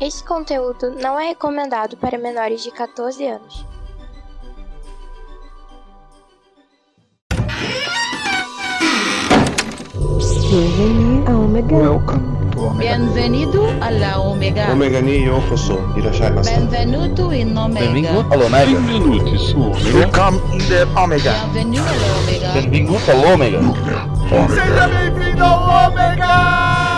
Este conteúdo não é recomendado para menores de 14 anos. Omega. Welcome to Omega. Bienvenido alla Omega. Omega ni yokoso. Irashai masu. Benvenuto in Omega. Benvingut a l'Omega. Benvenuti Omega. Welcome in the Omega. Bienvenue alla Omega. Benvingut a l'Omega.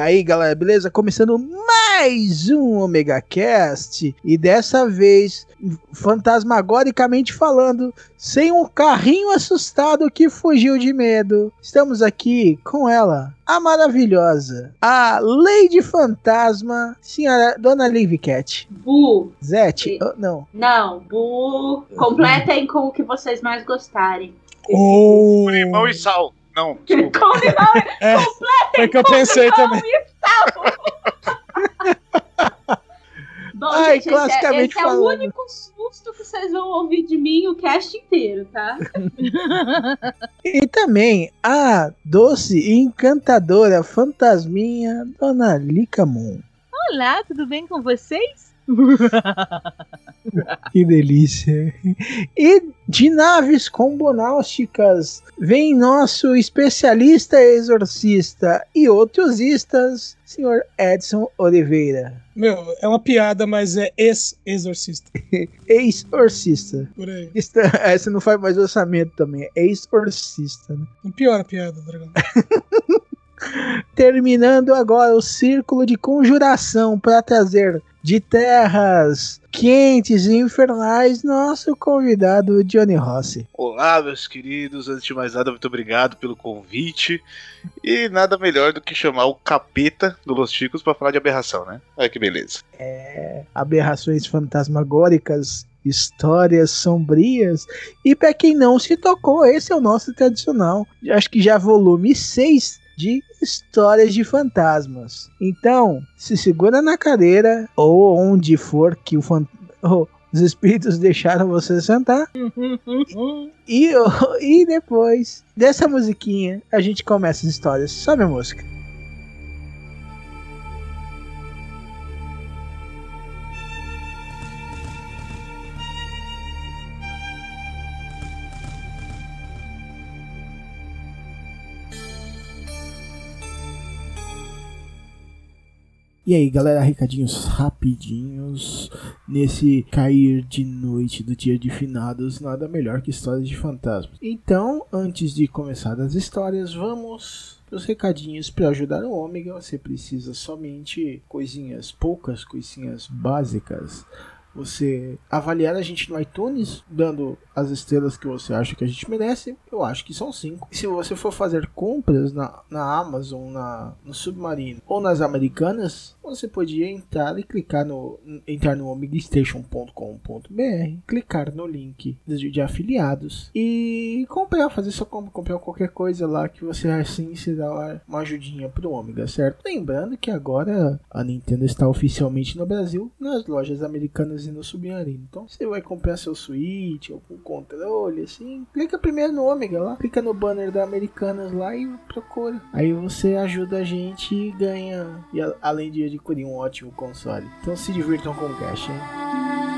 Aí, galera, beleza? Começando mais um Omega Cast e dessa vez, fantasmagoricamente falando, sem um carrinho assustado que fugiu de medo. Estamos aqui com ela, a maravilhosa, a Lady Fantasma, senhora Dona Liv Cat. Bu. Zete, oh, não. Não, Bu. Completem com o que vocês mais gostarem. Oh, Limão e sal. Não, desculpa. Com limão e É, foi o que eu pensei também. Bom, Ai, gente, esse é, classicamente esse é o falando. único susto que vocês vão ouvir de mim o cast inteiro, tá? E também a doce e encantadora fantasminha Dona Licamon. Olá, tudo bem com vocês? Que delícia. E de naves combonáusticas vem nosso especialista exorcista e outros istas, senhor Edson Oliveira. Meu, é uma piada, mas é ex-exorcista. Ex-orcista. Por aí. Esta- Essa não faz mais orçamento também, é ex-orcista, né? Não piora a piada, dragão. Terminando agora o círculo de conjuração para trazer de terras quentes e infernais nosso convidado Johnny Rossi. Olá, meus queridos. Antes de mais nada, muito obrigado pelo convite. E nada melhor do que chamar o capeta do Los Chicos pra falar de aberração, né? Olha que beleza. aberrações fantasmagóricas, histórias sombrias. E para quem não se tocou, esse é o nosso tradicional. Acho que já volume 6 de histórias de fantasmas. Então, se segura na cadeira ou onde for que o oh, os espíritos deixaram você sentar. E, e depois dessa musiquinha, a gente começa as histórias. Sobe a música. E aí, galera, recadinhos rapidinhos. Nesse cair de noite do dia de finados, nada melhor que histórias de fantasmas. Então, antes de começar as histórias, vamos os recadinhos para ajudar o Ômega. Você precisa somente coisinhas, poucas coisinhas básicas. Você avaliar a gente no iTunes, dando as estrelas que você acha que a gente merece. Eu acho que são cinco. E se você for fazer compras na, na Amazon, na, no Submarino ou nas Americanas, você podia entrar e clicar no entrar no omegastation.com.br, clicar no link de, de afiliados e comprar, fazer sua compra, comprar qualquer coisa lá que você assim se dá uma ajudinha pro Ômega, certo? Lembrando que agora a Nintendo está oficialmente no Brasil, nas lojas americanas e no Submarino. Então você vai comprar seu Switch ou um controle, assim, clica primeiro no Ômega lá, clica no banner da Americanas lá e procura. Aí você ajuda a gente e ganha, e além de adquirir um ótimo console. Então se divirtam com o cash, hein?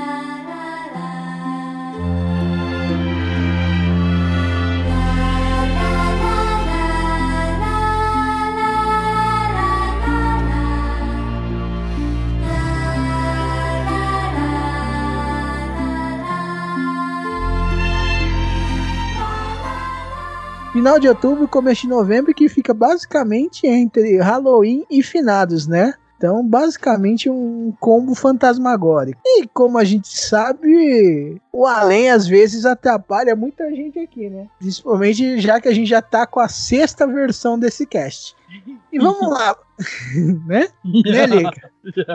Final de outubro, começo de novembro, que fica basicamente entre Halloween e finados, né? Então, basicamente, um combo fantasmagórico. E como a gente sabe, o além às vezes atrapalha muita gente aqui, né? Principalmente já que a gente já tá com a sexta versão desse cast. E vamos lá, né? Né, Liga?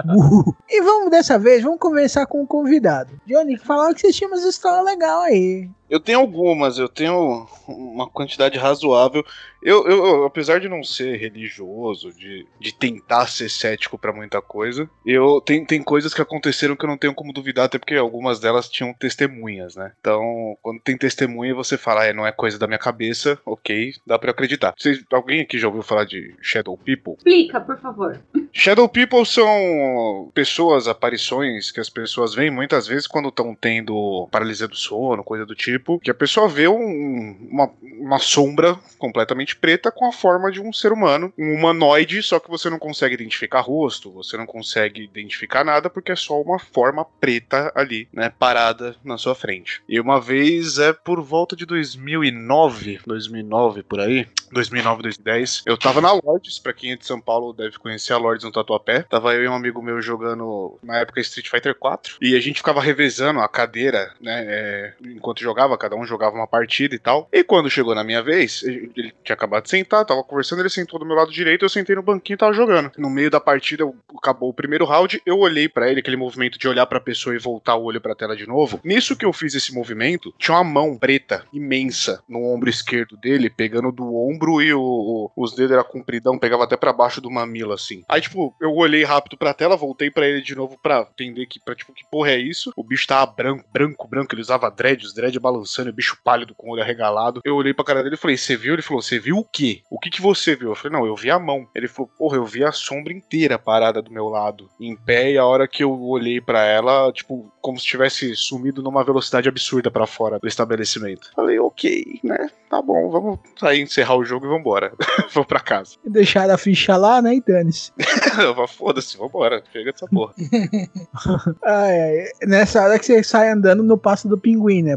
Uh. E vamos dessa vez, vamos conversar com o convidado. Johnny, falaram que você tinha umas histórias legais aí. Eu tenho algumas, eu tenho uma quantidade razoável. Eu, eu, eu, apesar de não ser religioso, de, de tentar ser cético pra muita coisa, eu tem, tem coisas que aconteceram que eu não tenho como duvidar, até porque algumas delas tinham testemunhas, né? Então, quando tem testemunha, você fala, é, não é coisa da minha cabeça, ok, dá pra acreditar. Vocês, alguém aqui já ouviu falar de Shadow People? Explica, por favor. Shadow People são pessoas, aparições que as pessoas veem muitas vezes quando estão tendo paralisia do sono, coisa do tipo, que a pessoa vê um, uma, uma sombra completamente preta com a forma de um ser humano, um humanoide, só que você não consegue identificar rosto, você não consegue identificar nada porque é só uma forma preta ali, né, parada na sua frente. E uma vez é por volta de 2009, 2009 por aí, 2009, 2010, eu tava na Lords, pra quem é de São Paulo deve conhecer a Lords no Tatuapé. Tava eu e um amigo meu jogando na época Street Fighter 4 e a gente ficava revezando a cadeira, né, é, enquanto jogava, cada um jogava uma partida e tal. E quando chegou na minha vez, ele tinha acabado de sentar, tava conversando, ele sentou do meu lado direito, eu sentei no banquinho e tava jogando. No meio da partida, acabou o primeiro round, eu olhei para ele, aquele movimento de olhar pra pessoa e voltar o olho pra tela de novo. Nisso que eu fiz esse movimento, tinha uma mão preta, imensa, no ombro esquerdo dele, pegando do ombro e o, o- os dedos era compridão, pegava até pra baixo do mamilo, assim. Aí, tipo, eu olhei rápido pra tela, voltei pra ele de novo pra entender que, pra, tipo, que porra é isso? O bicho tava branco, branco, branco, ele usava dread, os dread balançando, o bicho pálido com o olho arregalado. Eu olhei pra cara dele e falei, você viu? Ele falou, você viu o quê? O que que você viu? Eu falei, não, eu vi a mão. Ele falou, porra, eu vi a sombra inteira parada do meu lado, em pé, e a hora que eu olhei pra ela, tipo, como se tivesse sumido numa velocidade absurda pra fora do estabelecimento. Falei, ok, né? Tá bom, vamos sair, encerrar o jogo e vambora. Vou pra casa. Deixaram a ficha lá, né? E dane-se. Foda-se, vambora. Chega dessa porra. Ai, ai, Nessa hora que você sai andando no passo do pinguim, né?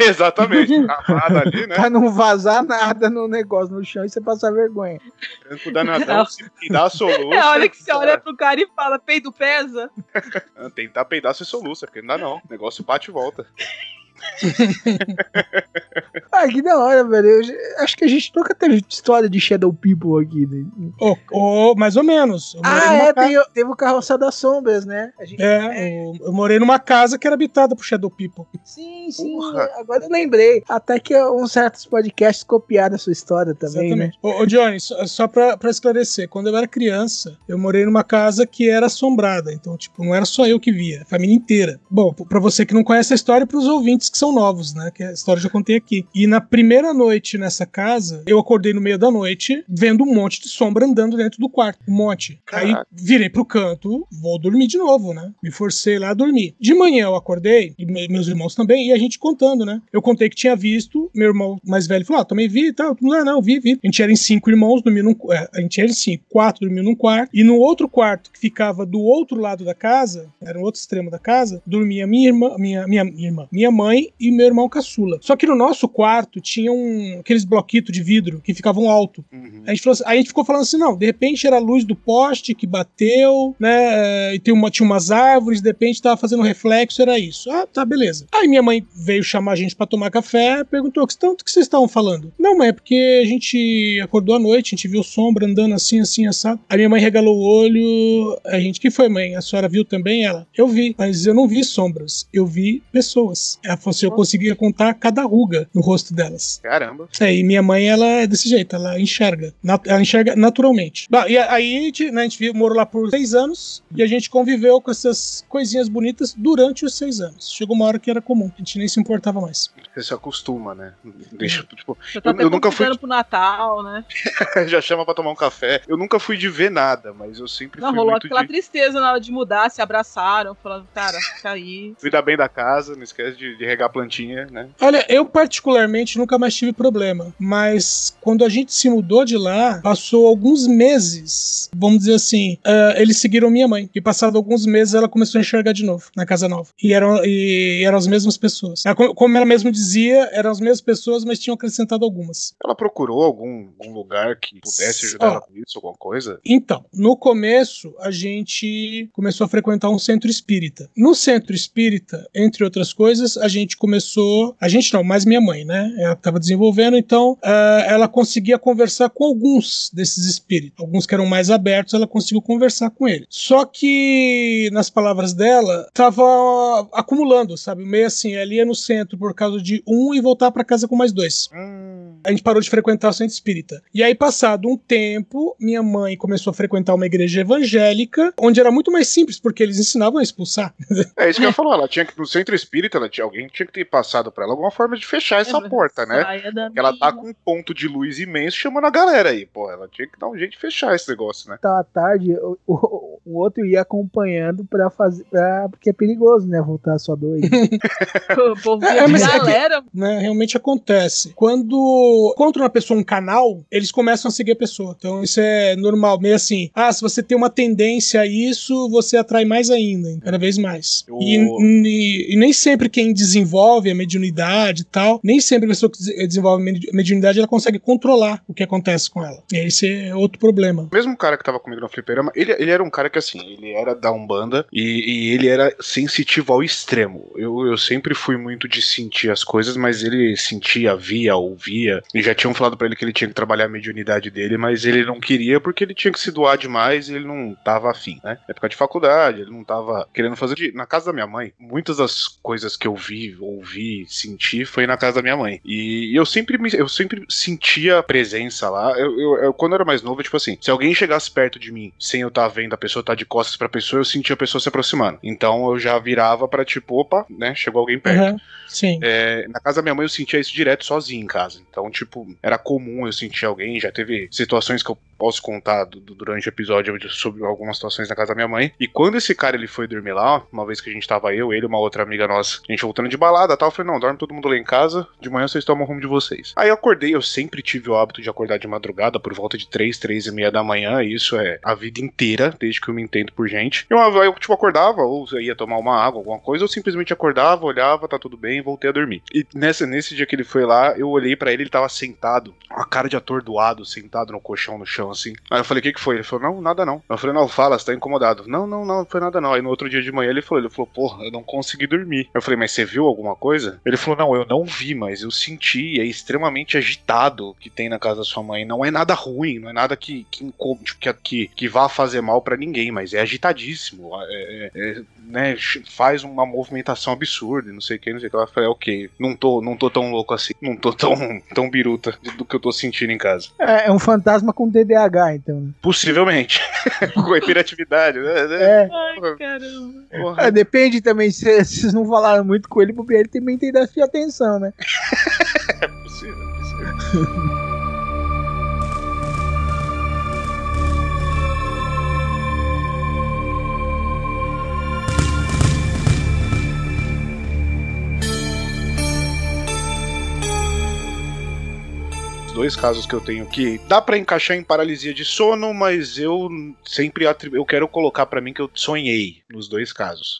Exatamente. Amada ali, né? Pra não vazar nada no negócio no chão e você passar vergonha. Tranco danadão, se peidar. É a hora que você olha pro cara e fala, peido pesa. Tentar peidar, você soluça, porque não dá não. O negócio bate e volta. Ah, que da hora, velho. Eu acho que a gente nunca teve história de Shadow People aqui. Né? Ô, ô, mais ou menos. Ah, é, ca- tem- teve o Carroça das Sombras, né? A gente- É, eu, eu morei numa casa que era habitada por Shadow People. Sim, sim. Porra. Agora eu lembrei. Até que uns certos podcasts copiaram a sua história também, né? Exatamente. Ô, ô, Johnny, só, só pra, pra esclarecer, quando eu era criança, eu morei numa casa que era assombrada. Então, tipo, não era só eu que via, a família inteira. Bom, pra você que não conhece a história, pros ouvintes que são novos, né? Que a história já contei aqui. E na primeira noite nessa casa, eu acordei no meio da noite, vendo um monte de sombra andando dentro do quarto. Um monte. Aí Caraca. virei pro canto, vou dormir de novo, né? Me forcei lá a dormir. De manhã eu acordei, e me- meus irmãos também, e a gente contando, né? Eu contei que tinha visto, meu irmão mais velho falou: Ah, também vi e tal. Não, não, vi, vi. A gente era em cinco irmãos, dormia num. é, a gente era em cinco, quatro dormiam num quarto, e no outro quarto que ficava do outro lado da casa, era no outro extremo da casa, dormia minha irmã, minha, minha, minha irmã, minha mãe e meu irmão caçula. Só que no nosso quarto tinha um, aqueles bloquitos de vidro que ficavam alto. Uhum. A gente, falou assim- aí a gente ficou falando assim, não, de repente era a luz do poste que bateu, né, e tem uma, tinha umas árvores, de repente tava fazendo reflexo, era isso. Ah, tá, beleza. Aí minha mãe veio chamar a gente pra tomar café, perguntou, que tanto que vocês estavam falando? Não, mãe, é porque a gente acordou à noite, a gente viu sombra andando assim, assim, assado. Aí minha mãe regalou o olho, a gente, que foi, mãe? A senhora viu também? Ela, eu vi, mas eu não vi sombras, eu vi pessoas. Ela falou assim, eu conseguia contar cada ruga no rosto delas. Caramba. É, e minha mãe, ela é desse jeito, ela enxerga. nat- ela enxerga naturalmente. Bah, e aí a gente, né, a gente morou lá por seis anos e a gente conviveu com essas coisinhas bonitas durante os seis anos. Chegou uma hora que era comum, a gente nem se importava mais. Você se acostuma, né? Deixa, tipo, Já tá Eu- eu nunca fui- pro Natal, né? já chama pra tomar um café. Eu nunca fui de ver nada, mas eu sempre Não, fui rolou muito aquela de tristeza na hora de mudar, se abraçaram, falando, cara, fica aí. cuidar bem da casa, não esquece de, de regar a plantinha, né? Olha, eu particularmente nunca mais tive problema, mas quando a gente se mudou de lá, passou alguns meses, vamos dizer assim, ah, eles seguiram minha mãe. E passado alguns meses ela começou a enxergar de novo na casa nova. E eram, e eram as mesmas pessoas. Ela, co- como ela mesmo dizia, eram as mesmas pessoas, mas tinham acrescentado algumas. Ela procurou algum, algum lugar que pudesse ajudar Ó. ela com isso, alguma coisa? Então, no começo, a gente começou a frequentar um centro espírita. No centro espírita, entre outras coisas, a gente começou. A gente não, mas minha mãe, né? Ela estava desenvolvendo, então ah, ela conseguia conversar com alguns desses espíritos. Alguns que eram mais abertos, ela conseguiu conversar com eles. Só que, nas palavras dela, tava acumulando, sabe? Meio assim, ela ia no centro por causa de um e voltar para casa com mais dois Hum, a gente parou de frequentar o centro espírita. E aí, passado um tempo, minha mãe começou a frequentar uma igreja evangélica, onde era muito mais simples, porque eles ensinavam a expulsar. É isso que eu ia falar. Ela tinha que, no centro espírita, ela tinha, alguém tinha que ter passado pra ela alguma forma de fechar essa É, porta, né? Ela tá com um ponto de luz imenso chamando a galera aí, pô. Ela tinha que dar um jeito de fechar esse negócio, né? Então, à tarde, o, o, o outro ia acompanhando pra fazer. Pra, porque é perigoso, né? Voltar só dois. O povo É, mas é que- galera. né? Realmente acontece. Quando encontram uma pessoa um canal, eles começam a seguir a pessoa. Então isso é normal, meio assim. Ah, se você tem uma tendência a isso, você atrai mais ainda, cada vez mais. E, e- e nem sempre quem desenvolve a mediunidade e tal, nem sempre a pessoa que des- desenvolve medi- mediunidade ela consegue controlar o que acontece com ela. Esse é outro problema. O mesmo cara que tava comigo no fliperama, ele, ele era um cara que assim, ele era da Umbanda e, e ele era sensitivo ao extremo. Eu, eu sempre fui muito de sentir as coisas, mas ele sentia, via, ouvia. E já tinham falado pra ele que ele tinha que trabalhar a mediunidade dele, mas ele não queria porque ele tinha que se doar demais e ele não tava afim, né? Época de faculdade, ele não tava querendo fazer. De... Na casa da minha mãe, muitas das coisas que eu vi, ouvi, senti foi na casa da minha mãe. E eu sempre, me, eu sempre sentia a presença lá. Eu, eu- eu- quando eu era mais novo, tipo assim, se alguém chegasse perto de mim sem eu estar vendo a pessoa tá de costas pra pessoa, eu sentia a pessoa se aproximando. Então eu já virava pra tipo, opa, né? Chegou alguém perto. Aham, Sim. É, na casa da minha mãe eu sentia isso direto sozinho em casa. Então, tipo, era comum eu sentir alguém. Já teve situações que eu posso contar do- durante o episódio sobre algumas situações na casa da minha mãe. E quando esse cara ele foi dormir lá, uma vez que a gente tava eu, ele e uma outra amiga nossa, a gente voltando de balada tal, eu falei, não, dorme todo mundo lá em casa, de manhã vocês tomam rumo de vocês. Aí eu acordei, eu sempre tive o hábito de acordar de madrugada, por volta de 3, 3 e meia da manhã, isso é a vida inteira, desde que eu me entendo por gente. E uma vez eu, tipo, acordava, ou eu ia tomar uma água, alguma coisa, ou simplesmente acordava, olhava, tá tudo bem, voltei a dormir. E nessa, nesse dia que ele foi lá, eu olhei pra ele, ele tava sentado, com a cara de atordoado, sentado no colchão no chão, assim. Aí eu falei, o que que foi? Ele falou, não, nada não. Eu falei, não, fala, você tá incomodado. Não, não, não, não foi nada não. Aí no outro dia de manhã ele falou, ele falou, porra, eu não consegui dormir. Eu falei, mas você viu alguma coisa? Ele falou, não, eu não vi, mas eu senti, é extremamente agitado que tem na casa da sua mãe. Não é nada ruim, não é nada que, que, tipo, que, que, que vá fazer mal pra ninguém, mas é agitadíssimo. É, é- é, né, faz uma movimentação absurda, e não sei o que, não sei o que. Eu falei, ok, não tô, não tô tão louco assim, não tô tão, tão biruta do que eu tô sentindo em casa. É, é um fantasma com TDAH, então. né? Possivelmente. Com hiperatividade, né? É. Ai, caramba. Porra. É, depende também, se vocês não falaram muito com ele, porque ele também tem déficit de atenção, né? É possível, é possível. dois casos que eu tenho aqui, dá pra encaixar em paralisia de sono, mas eu sempre eu quero colocar pra mim que eu sonhei nos dois casos.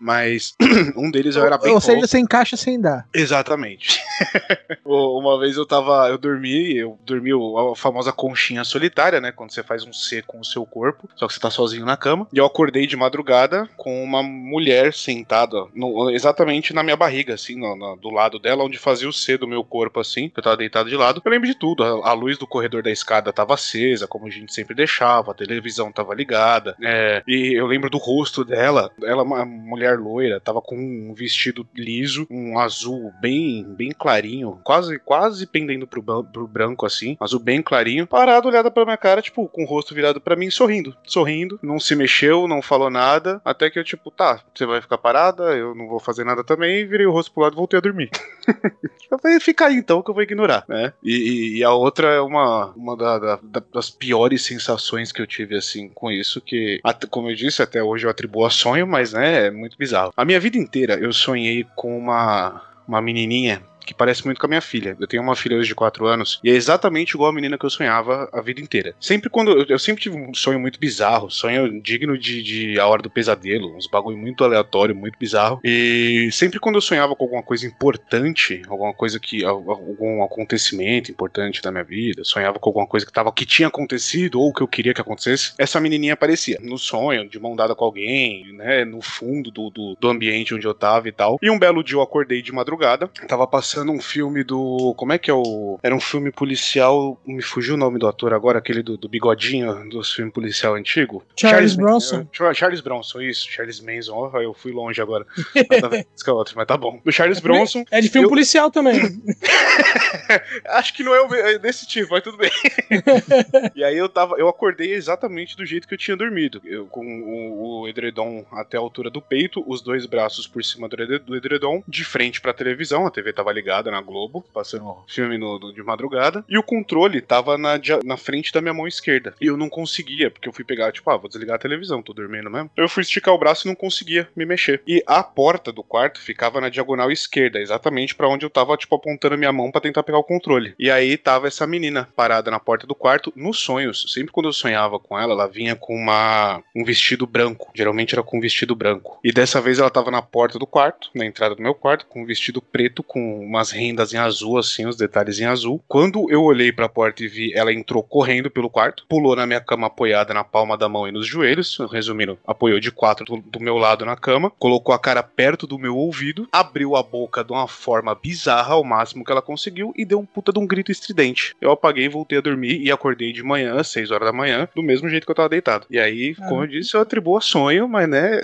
Mas um deles eu era bem Ou seja, louco. você encaixa sem dar. Exatamente. Uma vez eu tava. Eu dormi, eu dormi a famosa conchinha solitária, né? Quando você faz um C com o seu corpo, só que você tá sozinho na cama. E eu acordei de madrugada com uma mulher sentada no- exatamente na minha barriga, assim, no- no- do lado dela, onde fazia o C do meu corpo, assim, que eu tava deitado de lado. Eu lembro de tudo. A, a luz do corredor da escada tava acesa, como a gente sempre deixava, a televisão tava ligada. é, e eu lembro do rosto dela. Ela, é uma mulher loira, tava com um vestido liso, um azul bem, bem clarinho, quase, quase pendendo pro, pro branco assim, azul bem clarinho, parada, olhada pra minha cara, tipo, com o rosto virado pra mim, sorrindo, sorrindo, não se mexeu, não falou nada, até que eu, tipo, tá, você vai ficar parada, eu não vou fazer nada também, virei o rosto pro lado e voltei a dormir. eu falei, fica aí então que eu vou ignorar, né? E, e- e a outra é uma, uma da- da- da- das piores sensações que eu tive, assim, com isso, que, como eu disse, até hoje eu atribuo a sonho, mas, né, é muito bizarro. A minha vida inteira eu sonhei com uma uma menininha que parece muito com a minha filha. Eu tenho uma filha hoje de 4 anos e é exatamente igual a menina que eu sonhava a vida inteira. Sempre quando. Eu, eu sempre tive um sonho muito bizarro, sonho digno de, de A Hora do Pesadelo, uns bagulho muito aleatório, muito bizarro. E sempre quando eu sonhava com alguma coisa importante, alguma coisa que. algum acontecimento importante da minha vida, sonhava com alguma coisa que, tava, que tinha acontecido ou que eu queria que acontecesse, essa menininha aparecia no sonho, de mão dada com alguém, né? No fundo do, do, do ambiente onde eu tava e tal. E um belo dia eu acordei de madrugada, tava passando um filme do. Como é que é o. Era um filme policial. Me fugiu o nome do ator agora, aquele do, do bigodinho dos filmes policial antigo. Charles Bronson. Man- Charles Bronson, isso. Charles Manson. Eu fui longe agora. Esse que é mas tá bom. Do Charles Bronson. É de filme eu- policial também. Acho que não é, o- é desse tipo, mas tudo bem. e aí eu tava, eu acordei exatamente do jeito que eu tinha dormido. Eu com o, o edredom até a altura do peito, os dois braços por cima do edredom, de frente pra televisão, a TV tava ligada na Globo, passando filme no, no- de madrugada, e o controle tava na, na frente da minha mão esquerda. E eu não conseguia, porque eu fui pegar, tipo, ah, vou desligar a televisão, tô dormindo mesmo. Eu fui esticar o braço e não conseguia me mexer. E a porta do quarto ficava na diagonal esquerda, exatamente pra onde eu tava, tipo, apontando a minha mão pra tentar pegar o controle. E aí tava essa menina parada na porta do quarto, nos sonhos. Sempre quando eu sonhava com ela, ela vinha com uma, um vestido branco. Geralmente era com um vestido branco. E dessa vez ela tava na porta do quarto, na entrada do meu quarto, com um vestido preto, com umas rendas em azul, assim, os detalhes em azul. Quando eu olhei pra porta e vi, ela entrou correndo pelo quarto, pulou na minha cama apoiada na palma da mão e nos joelhos. Resumindo, apoiou de quatro do, do meu lado na cama, colocou a cara perto do meu ouvido, abriu a boca de uma forma bizarra ao máximo que ela conseguiu e deu um puta de um grito estridente. Eu apaguei, voltei a dormir e acordei de manhã, às 6 horas da manhã, do mesmo jeito que eu tava deitado. E aí, como eu disse, eu atribuo a sonho, mas né.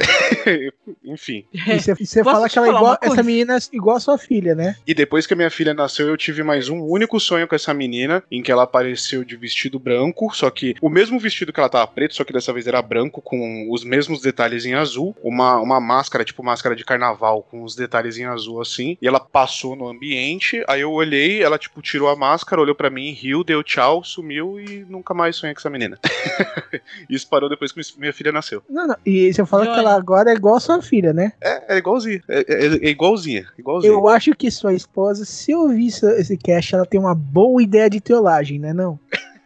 Enfim. E você, fala que ela é igual, essa menina é igual a sua filha, né? E depois que a minha filha nasceu, eu tive mais um único sonho com essa menina, em que ela apareceu de vestido branco, só que o mesmo vestido que ela tava preto, só que dessa vez era branco, com os mesmos detalhes em azul, uma, uma máscara, tipo máscara de carnaval, com os detalhes em azul assim, e ela passou no ambiente, aí eu olhei, ela tipo tirou a máscara, olhou pra mim, riu, deu tchau, sumiu e nunca mais sonhei com essa menina. Isso parou depois que minha filha nasceu. Não, não. E você fala que ela agora é igual a sua filha, né? É, é igualzinha, é, é- é igualzinha, igualzinha. Eu acho que sua esposa, se ouvir isso- esse cast, ela tem uma boa ideia de teolagem, né? Não?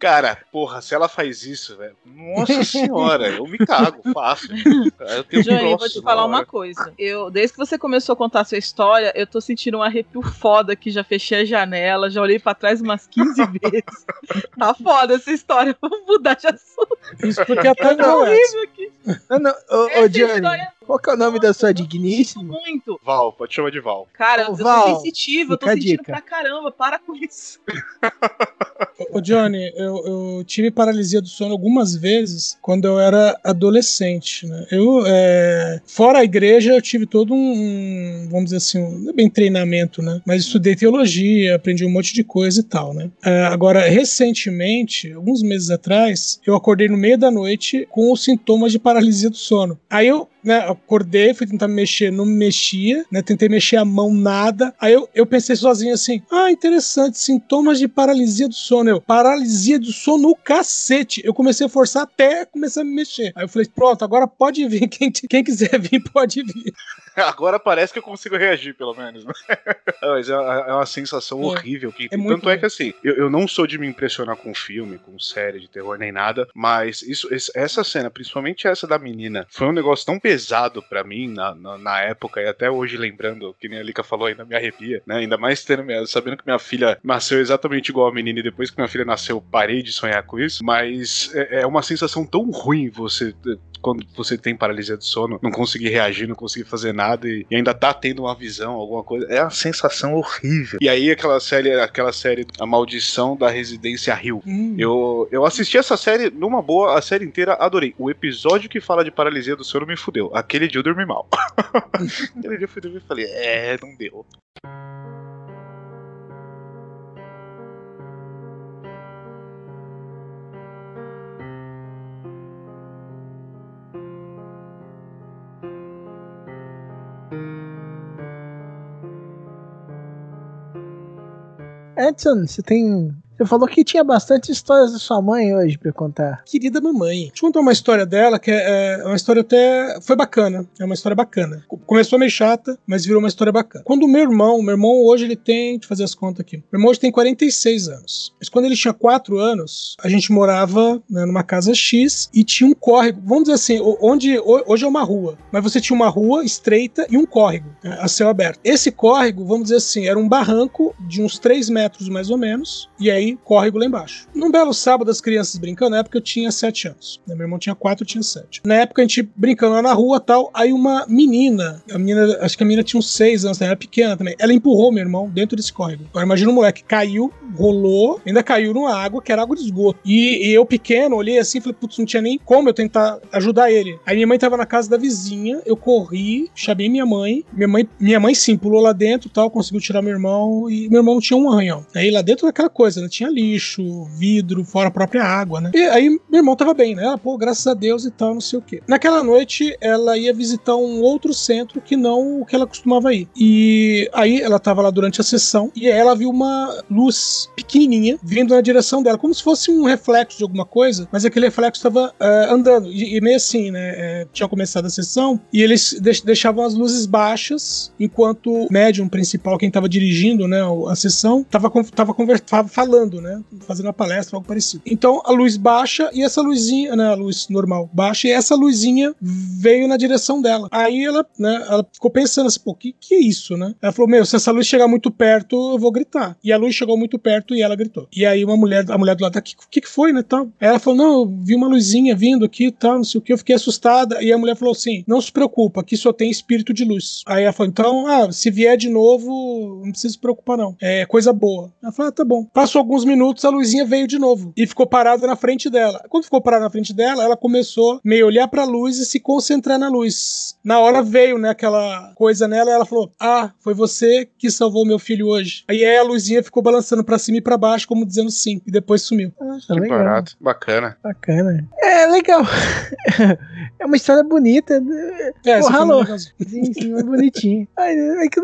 Cara, porra, se ela faz isso, velho. Nossa senhora, eu me cago, fácil. Eu tenho um Johnny, eu vou te falar uma coisa. Eu, desde que você começou a contar a sua história, eu tô sentindo um arrepio foda aqui. Já fechei a janela, já olhei pra trás umas 15 vezes. Tá foda essa história. Vamos mudar de assunto. Isso porque a Tânia Tá não é. horrível aqui. Não, não. Ô, ô Johnny, história qual que é o nome da sua digníssima? muito. Val, pode chamar de Val. Cara, Ô, eu Val, sou sensitiva, eu tô sentindo dica. pra caramba. Para com isso. Ô Johnny, eu, eu tive paralisia do sono algumas vezes quando eu era adolescente, né? Eu, é, fora a igreja, eu tive todo um, um, vamos dizer assim, um, é bem treinamento, né? Mas estudei teologia, aprendi um monte de coisa e tal, né? É, agora, recentemente, alguns meses atrás, eu acordei no meio da noite com os sintomas de paralisia do sono. Aí eu né, acordei, fui tentar me mexer, não me mexia, né? Tentei mexer a mão, nada. Aí eu, eu pensei sozinho assim: ah, interessante, sintomas de paralisia do sono. Eu, paralisia do sono no cacete. Eu comecei a forçar até começar a me mexer. Aí eu falei: pronto, agora pode vir. Quem, quem quiser vir, pode vir. Agora parece que eu consigo reagir, pelo menos. né? É, Mas é, é uma sensação É. horrível. Que, É tanto é que assim, eu, eu não sou de me impressionar com filme, com série de terror nem nada, mas isso, essa cena, principalmente essa da menina, foi um negócio tão pesado pra mim na, na, na época e até hoje lembrando, que nem a Lika falou, ainda me arrepia, né? Ainda mais tendo, sabendo que minha filha nasceu exatamente igual a menina e depois que minha filha nasceu, eu parei de sonhar com isso, mas é, é uma sensação tão ruim você quando você tem paralisia do sono, não conseguir reagir, não conseguir fazer nada e, e ainda tá tendo uma visão, alguma coisa. É uma sensação horrível. E aí aquela série, aquela série A Maldição da Residência Rio. Hum. Eu, eu assisti essa série numa boa, a série inteira adorei. O episódio que fala de paralisia do sono me fudeu. Aquele dia eu dormi mal. Aquele dia eu fui dormir e falei, é, não deu. Edson, você tem Você falou que tinha bastante histórias da sua mãe hoje pra contar. Querida mamãe. Deixa eu contar uma história dela, que é, é uma história até. Foi bacana. É uma história bacana. Começou meio chata, mas virou uma história bacana. Quando o meu irmão, meu irmão hoje ele tem. Deixa eu fazer as contas aqui. Meu irmão hoje tem 46 anos. Mas quando ele tinha 4 anos, a gente morava né, numa casa X e tinha um córrego. Vamos dizer assim, onde hoje é uma rua. Mas você tinha uma rua estreita e um córrego né, a céu aberto. Esse córrego, vamos dizer assim, era um barranco de uns 3 metros mais ou menos. E aí, córrego lá embaixo. Num belo sábado, as crianças brincando, na época eu tinha 7 anos. Né, meu irmão tinha 4, eu tinha 7. Na época a gente brincando lá na rua tal. Aí uma menina, a menina, acho que a menina tinha uns 6 anos, né, era pequena também. Ela empurrou meu irmão dentro desse córrego. Agora imagina um moleque, caiu, rolou, ainda caiu numa água que era água de esgoto. E, e eu pequeno, olhei assim falei, putz, não tinha nem como eu tentar ajudar ele. Aí minha mãe tava na casa da vizinha, eu corri, chamei minha mãe. Minha mãe, minha mãe sim, pulou lá dentro tal, conseguiu tirar meu irmão. E meu irmão tinha um arranhão. Aí lá dentro daquela coisa, né? Tinha lixo, vidro, fora a própria água, né? E aí meu irmão tava bem, né? Ela, pô, graças a Deus e tal, não sei o quê. Naquela noite, ela ia visitar um outro centro que não o que ela costumava ir. E aí ela tava lá durante a sessão e ela viu uma luz pequenininha vindo na direção dela, como se fosse um reflexo de alguma coisa, mas aquele reflexo estava uh, andando. E, e, meio assim, né? É, tinha começado a sessão e eles deixavam as luzes baixas enquanto o médium principal, quem estava dirigindo né, a sessão, estava tava, tava falando, né? Fazendo a palestra, algo parecido. Então a luz baixa e essa luzinha, né? A luz normal baixa e essa luzinha veio na direção dela. Aí ela, né? Ela ficou pensando assim, pô, que que é isso, né? Ela falou, meu, se essa luz chegar muito perto, eu vou gritar. E a luz chegou muito perto e ela gritou. E aí uma mulher, a mulher do lado, o que, que, que foi, né, tal? Aí ela falou, não, eu vi uma luzinha vindo aqui, tal, não sei o que, eu fiquei assustada. E a mulher falou assim, não se preocupa, aqui só tem espírito de luz. Aí ela falou, então, ah, se vier de novo, não precisa se preocupar não, é coisa boa. Ela falou, ah, tá bom. Passou alguns minutos, a luzinha veio de novo e ficou parada na frente dela. Quando ficou parada na frente dela, ela começou meio olhar pra luz e se concentrar na luz. Na hora veio, né, aquela coisa nela, e ela falou, ah, foi você que salvou meu filho hoje. Aí a luzinha ficou balançando para cima e para baixo, como dizendo sim, e depois sumiu. Nossa, Que legal. barato. Bacana. Bacana. É legal. é uma história bonita. É, essa Porra, alô. Sim, sim, é bonitinho. Ai, É que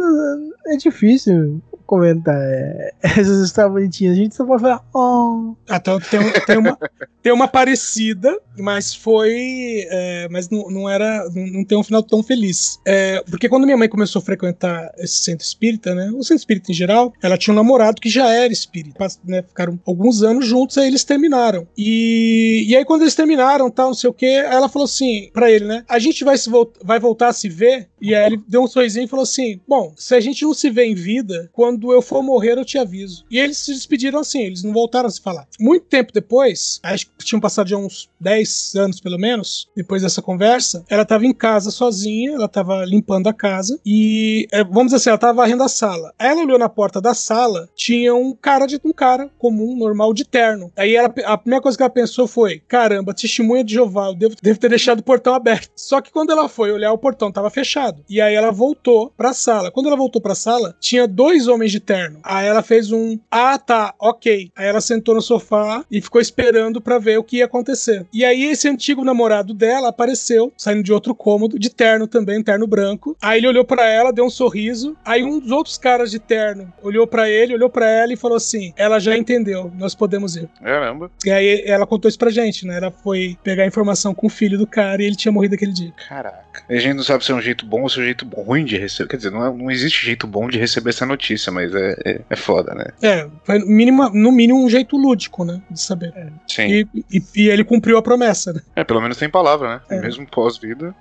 é difícil comentar é, essas histórias bonitinhas. A gente só pode falar, oh. Ah, então tem, tem uma, tem uma parecida, mas foi. é, mas não, não era. Não, não tem um final tão feliz. É, porque quando minha mãe começou a frequentar esse centro espírita, né? O centro espírita em geral, ela tinha um namorado que já era espírita. Né, ficaram alguns anos juntos, aí eles terminaram. E, e aí, quando eles terminaram, tal, não sei o que, aí ela falou assim pra ele, né? A gente vai, se vol- vai voltar a se ver. E aí ele deu um sorrisinho e falou assim: Bom, se a gente não se vê em vida, quando eu for morrer, eu te aviso. E eles se despediram assim, eles não voltaram a se falar. Muito tempo depois, acho que tinham passado já uns 10 anos pelo menos, depois dessa conversa, ela tava em casa sozinha, ela tava limpando a casa e, é, vamos dizer assim, ela tava varrendo a sala. Ela olhou na porta da sala, tinha um cara de um cara comum, normal, de terno. Aí ela, a primeira coisa que ela pensou foi: caramba, testemunha de Jeová, eu devo, devo ter deixado o portão aberto. Só que quando ela foi olhar, o portão tava fechado. E aí ela voltou pra sala. Quando ela voltou pra sala, tinha dois homens de terno. Aí ela fez um: ah, tá, ok. Aí ela sentou no sofá e ficou esperando pra ver o que ia acontecer. E aí esse antigo namorado dela apareceu, saindo de outro cômodo, de terno também, terno branco. Aí ele olhou pra ela, deu um sorriso. Aí um dos outros caras de terno olhou pra ele, olhou pra ela e falou assim: ela já entendeu, nós podemos ir. Caramba. E aí ela contou isso pra gente, né? Ela foi pegar informação com o filho do cara e ele tinha morrido aquele dia. Caraca. A gente não sabe se é um jeito bom ou se é um jeito ruim de receber. Quer dizer, não, é- não existe jeito bom de receber essa notícia, mas é, é, é foda, né? É, foi no mínimo, no mínimo um jeito lúdico, né? De saber. Sim. E, e- e ele cumpriu a promessa, né? É, pelo menos tem palavra, né? É. Mesmo pós-vida.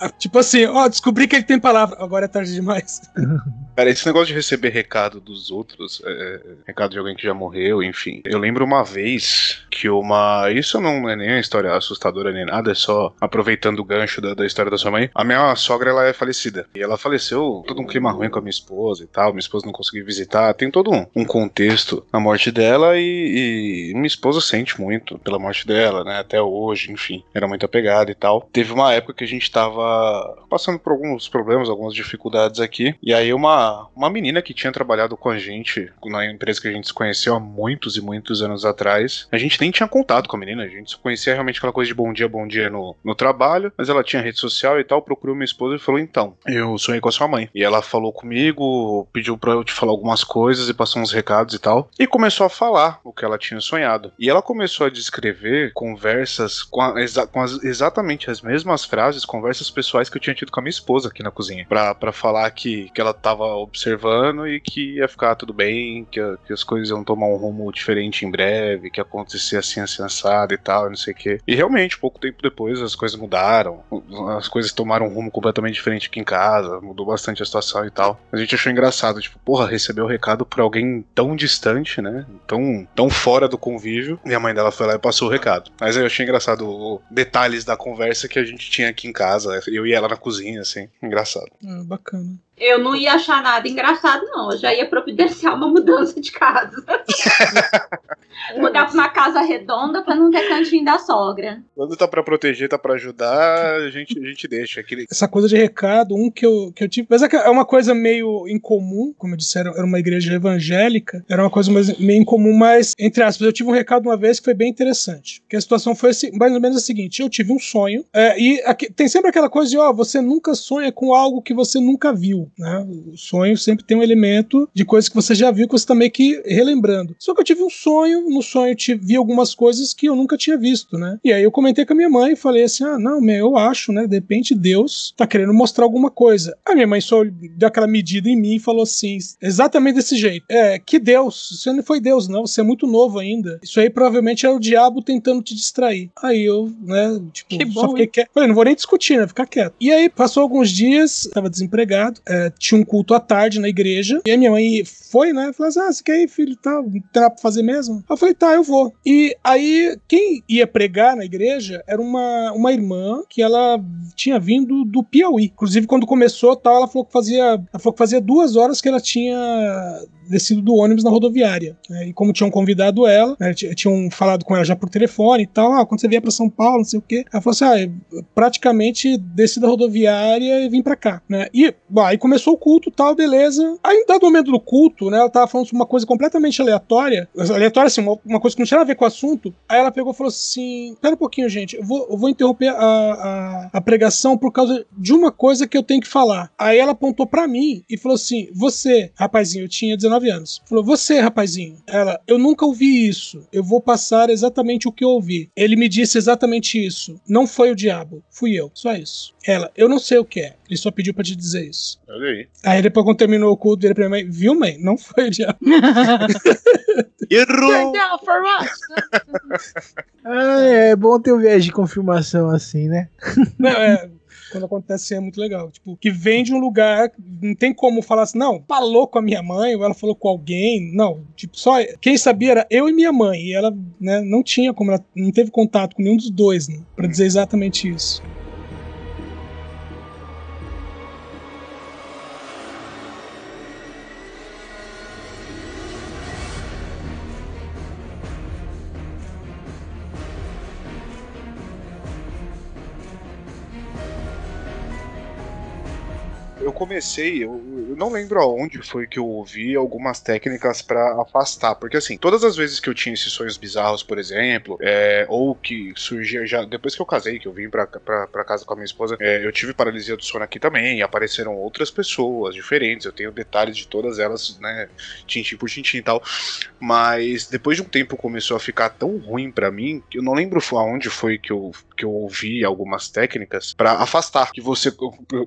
Ah, Tipo assim, ó, descobri que ele tem palavra. Agora é tarde demais. Cara, esse negócio de receber recado dos outros, é, recado de alguém que já morreu, enfim. Eu lembro uma vez que uma. Isso não é nem uma história assustadora nem nada, é só aproveitando o gancho da, da história da sua mãe. A minha sogra, ela é falecida. E ela faleceu todo um clima ruim com a minha esposa e tal. Minha esposa não conseguiu visitar. Tem todo um, um contexto na morte dela e, e minha esposa sente muito pela morte dela, né? Até hoje, enfim. Era muito apegada e tal. Teve uma época que a gente tava passando por alguns problemas, algumas dificuldades aqui. E aí uma, uma menina que tinha trabalhado com a gente na empresa que a gente se conheceu há muitos e muitos anos atrás. A gente nem tinha contato com a menina, a gente só conhecia realmente aquela coisa de bom dia, bom dia no, no trabalho, mas ela tinha rede social e tal, procurou minha esposa e falou: Então, eu sonhei com a sua mãe. E ela falou comigo, pediu pra eu te falar algumas coisas e passou uns recados e tal. E começou a falar o que ela tinha sonhado. E ela começou a descrever conversas com, a- exa- com as- exatamente as mesmas frases, conversas pessoais que eu tinha tido com a minha esposa aqui na cozinha. Pra, pra falar que, que ela tava observando e que ia ficar tudo bem, que, que as coisas iam tomar um rumo diferente em breve, que ia acontecer assim, assim, assado e tal, não sei o quê. E realmente, pouco tempo depois, as coisas mudaram. As coisas tomaram um rumo completamente diferente aqui em casa, mudou bastante a situação e tal. A gente achou engraçado, tipo, porra, recebeu o recado por alguém tão distante, né? Tão, tão fora do convívio. E a mãe dela foi lá e passou o recado. Mas eu achei engraçado o, detalhes da conversa que a gente tinha aqui em casa. Eu e ela na cozinha, assim. Engraçado. Ah, bacana. Eu não ia achar nada engraçado, não. Eu já ia providenciar uma mudança de casa. Mudar pra uma casa redonda pra não ter cantinho da sogra. Quando tá pra proteger, tá pra ajudar, a gente, a gente deixa. Aquele... Essa coisa de recado, um que eu, que eu tive. Mas é que é uma coisa meio incomum, como eu disse, era era uma igreja evangélica, era uma coisa mais- meio incomum, mas, entre aspas, eu tive um recado uma vez que foi bem interessante. Que a situação foi assim, mais ou menos a seguinte: eu tive um sonho, é, e aqui- tem sempre aquela coisa de, ó, você nunca sonha com algo que você nunca viu, né? O sonho sempre tem um elemento de coisas que você já viu, que você tá meio que relembrando. Só que eu tive um sonho, no sonho eu vi algumas coisas que eu nunca tinha visto, né? E aí eu comentei com a minha mãe e falei assim: ah, não, meu, eu acho, né? De repente Deus tá querendo mostrar alguma coisa. A minha mãe só deu aquela medida em mim e falou assim: exatamente desse jeito. É, que Deus? Isso não foi Deus, não. Você é muito novo ainda. Isso aí provavelmente é o diabo tentando te distrair. Aí eu, né, tipo, Que bom, só fiquei quieto. Falei, não vou nem discutir, né? Ficar quieto. E aí passou alguns dias, tava desempregado, é, tinha um culto à tarde na igreja. E a minha mãe foi, né? Falou assim: ah, você quer ir, filho? Tá, não nada pra fazer mesmo? Eu falei, tá, eu vou. E aí, quem ia pregar na igreja era uma, uma irmã que ela tinha vindo do Piauí. Inclusive, quando começou, tal, ela falou que fazia. Ela falou que fazia duas horas que ela tinha descido do ônibus na rodoviária. né? E como tinham convidado ela, né, tinham falado com ela já por telefone e tal, ah, quando você vier pra São Paulo, não sei o quê. Ela falou assim: ah, praticamente desci da rodoviária e vim pra cá, né? E bom, aí começou o culto tal, beleza. Aí, dado momento do culto, né, ela tava falando uma coisa completamente aleatória, aleatória assim, uma, uma coisa que não tinha a ver com o assunto. Aí ela pegou e falou assim: pera um pouquinho, gente, eu vou, eu vou interromper a, a, a pregação por causa de uma coisa que eu tenho que falar. Aí ela apontou pra mim e falou assim: você, rapazinho, eu tinha 19 anos, falou: você, rapazinho, ela, eu nunca ouvi isso, eu vou passar exatamente o que eu ouvi. Ele me disse exatamente isso. Não foi o diabo, fui eu, só isso. Ela, eu não sei o que é, ele só pediu pra te dizer isso. Olha aí. Aí depois, quando terminou o culto, ele pra minha mãe, viu, mãe? Não foi o diabo. Errou! Ah, é bom ter um viés de confirmação assim, né? Não, é, quando acontece assim, é muito legal. Tipo, que vem de um lugar, não tem como falar assim, não, falou com a minha mãe, ou ela falou com alguém. Não, tipo, só quem sabia era eu e minha mãe. E ela, né, não tinha como, ela não teve contato com nenhum dos dois, né, pra dizer exatamente isso. Comecei, eu, eu não lembro aonde foi que eu ouvi algumas técnicas pra afastar, porque assim, todas as vezes que eu tinha esses sonhos bizarros, por exemplo, é, ou que surgia já depois que eu casei, que eu vim pra, casa com a minha esposa, é, eu tive paralisia do sono aqui também, apareceram outras pessoas diferentes, eu tenho detalhes de todas elas, né, tintim por tintim e tal, mas depois de um tempo começou a ficar tão ruim pra mim, que eu não lembro aonde foi que eu, que eu ouvi algumas técnicas pra afastar, que você,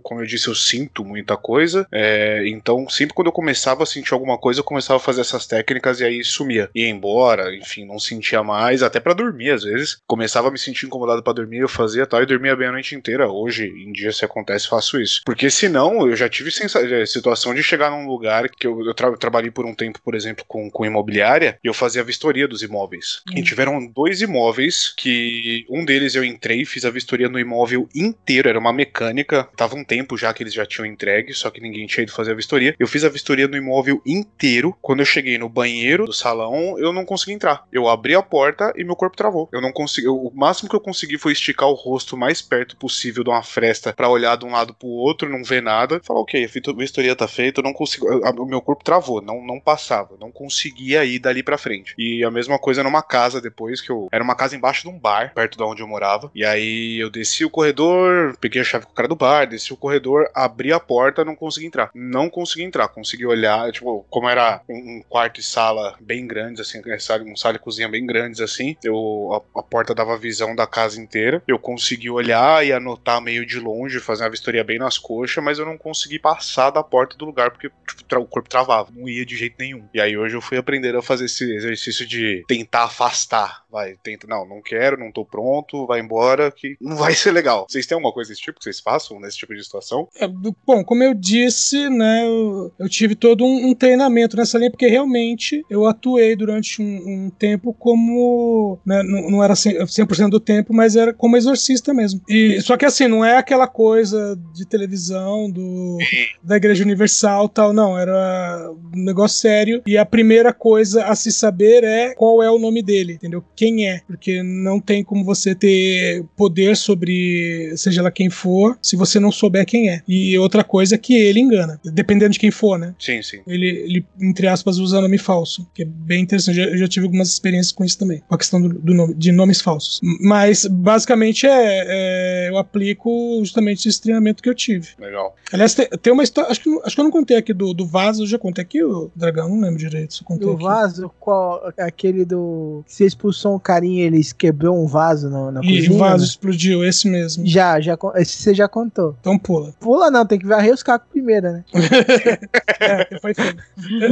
como eu disse, eu sinto muita coisa, é, então sempre quando eu começava a sentir alguma coisa, eu começava a fazer essas técnicas e aí sumia, ia embora, enfim, não sentia mais, até pra dormir às vezes, começava a me sentir incomodado pra dormir, eu fazia tal e dormia bem a noite inteira. Hoje em dia, se acontece, faço isso, porque senão eu já tive eh, situação de chegar num lugar que eu, eu tra- eu trabalhei por um tempo, por exemplo, com, com imobiliária e eu fazia a vistoria dos imóveis. E tiveram dois imóveis que um deles eu entrei, fiz a vistoria no imóvel inteiro, era uma mecânica, tava um tempo já que eles já tinham entregue, só que ninguém tinha ido fazer a vistoria. Eu fiz a vistoria no imóvel inteiro. Quando eu cheguei no banheiro do salão, eu não consegui entrar. Eu abri a porta e meu corpo travou. Eu não consegui, eu- o máximo que eu consegui foi esticar o rosto mais perto possível de uma fresta pra olhar de um lado pro outro, não ver nada. Falar, ok, a vistoria tá feita, eu não consigo. O meu corpo travou, não, não passava, não conseguia ir dali pra frente. E a mesma coisa numa casa depois, que eu. Era uma casa embaixo de um bar, perto de onde eu morava. E aí eu desci o corredor, peguei a chave com o cara do bar, desci o corredor, abri a porta, não consegui entrar. Não consegui entrar, consegui olhar, tipo, como era um, um quarto e sala bem grandes, assim, um sala e cozinha bem grandes, assim, eu, a, a porta dava visão da casa inteira. Eu consegui olhar e anotar meio de longe, fazer uma vistoria bem nas coxas, mas eu não consegui passar da porta do lugar porque tipo, o corpo travava, não ia de jeito nenhum. E aí hoje eu fui aprender a fazer esse exercício de tentar afastar. Vai, tenta, não, não quero, não tô pronto, vai embora, que não vai ser legal. Vocês têm alguma coisa desse tipo que vocês façam nesse tipo de situação? É, bom, como eu disse, né, eu, eu tive todo um, um treinamento nessa linha, porque realmente eu atuei durante um, um tempo como. né, não, não era 100%, 100% do tempo, mas era como exorcista mesmo. E, só que assim, não é aquela coisa de televisão do, da Igreja Universal tal, não. Era um negócio sério. E a primeira coisa a se saber é qual é o nome dele, entendeu? Quem é. Porque não tem como você ter poder sobre seja lá quem for, se você não souber quem é. E outra coisa é que ele engana, dependendo de quem for, né? Sim, sim. Ele, ele entre aspas, usa nome falso, que é bem interessante. Eu já, tive algumas experiências com isso também, com a questão do, do nome, de nomes falsos. Mas, basicamente, é, é, eu aplico justamente esse treinamento que eu tive. Legal. Aliás, tem, tem uma história, acho que, acho que eu não contei aqui do, do vaso, eu já contei aqui, o Dragão, não lembro direito se eu contei Do aqui. vaso, qual, aquele do. Você expulsou um carinha, ele quebrou um vaso na, na E cozinha. o vaso explodiu, esse mesmo. Já, já. Esse você já contou. Então pula. Pula não, tem que varrer os cacos primeiro, né? É, foi feio.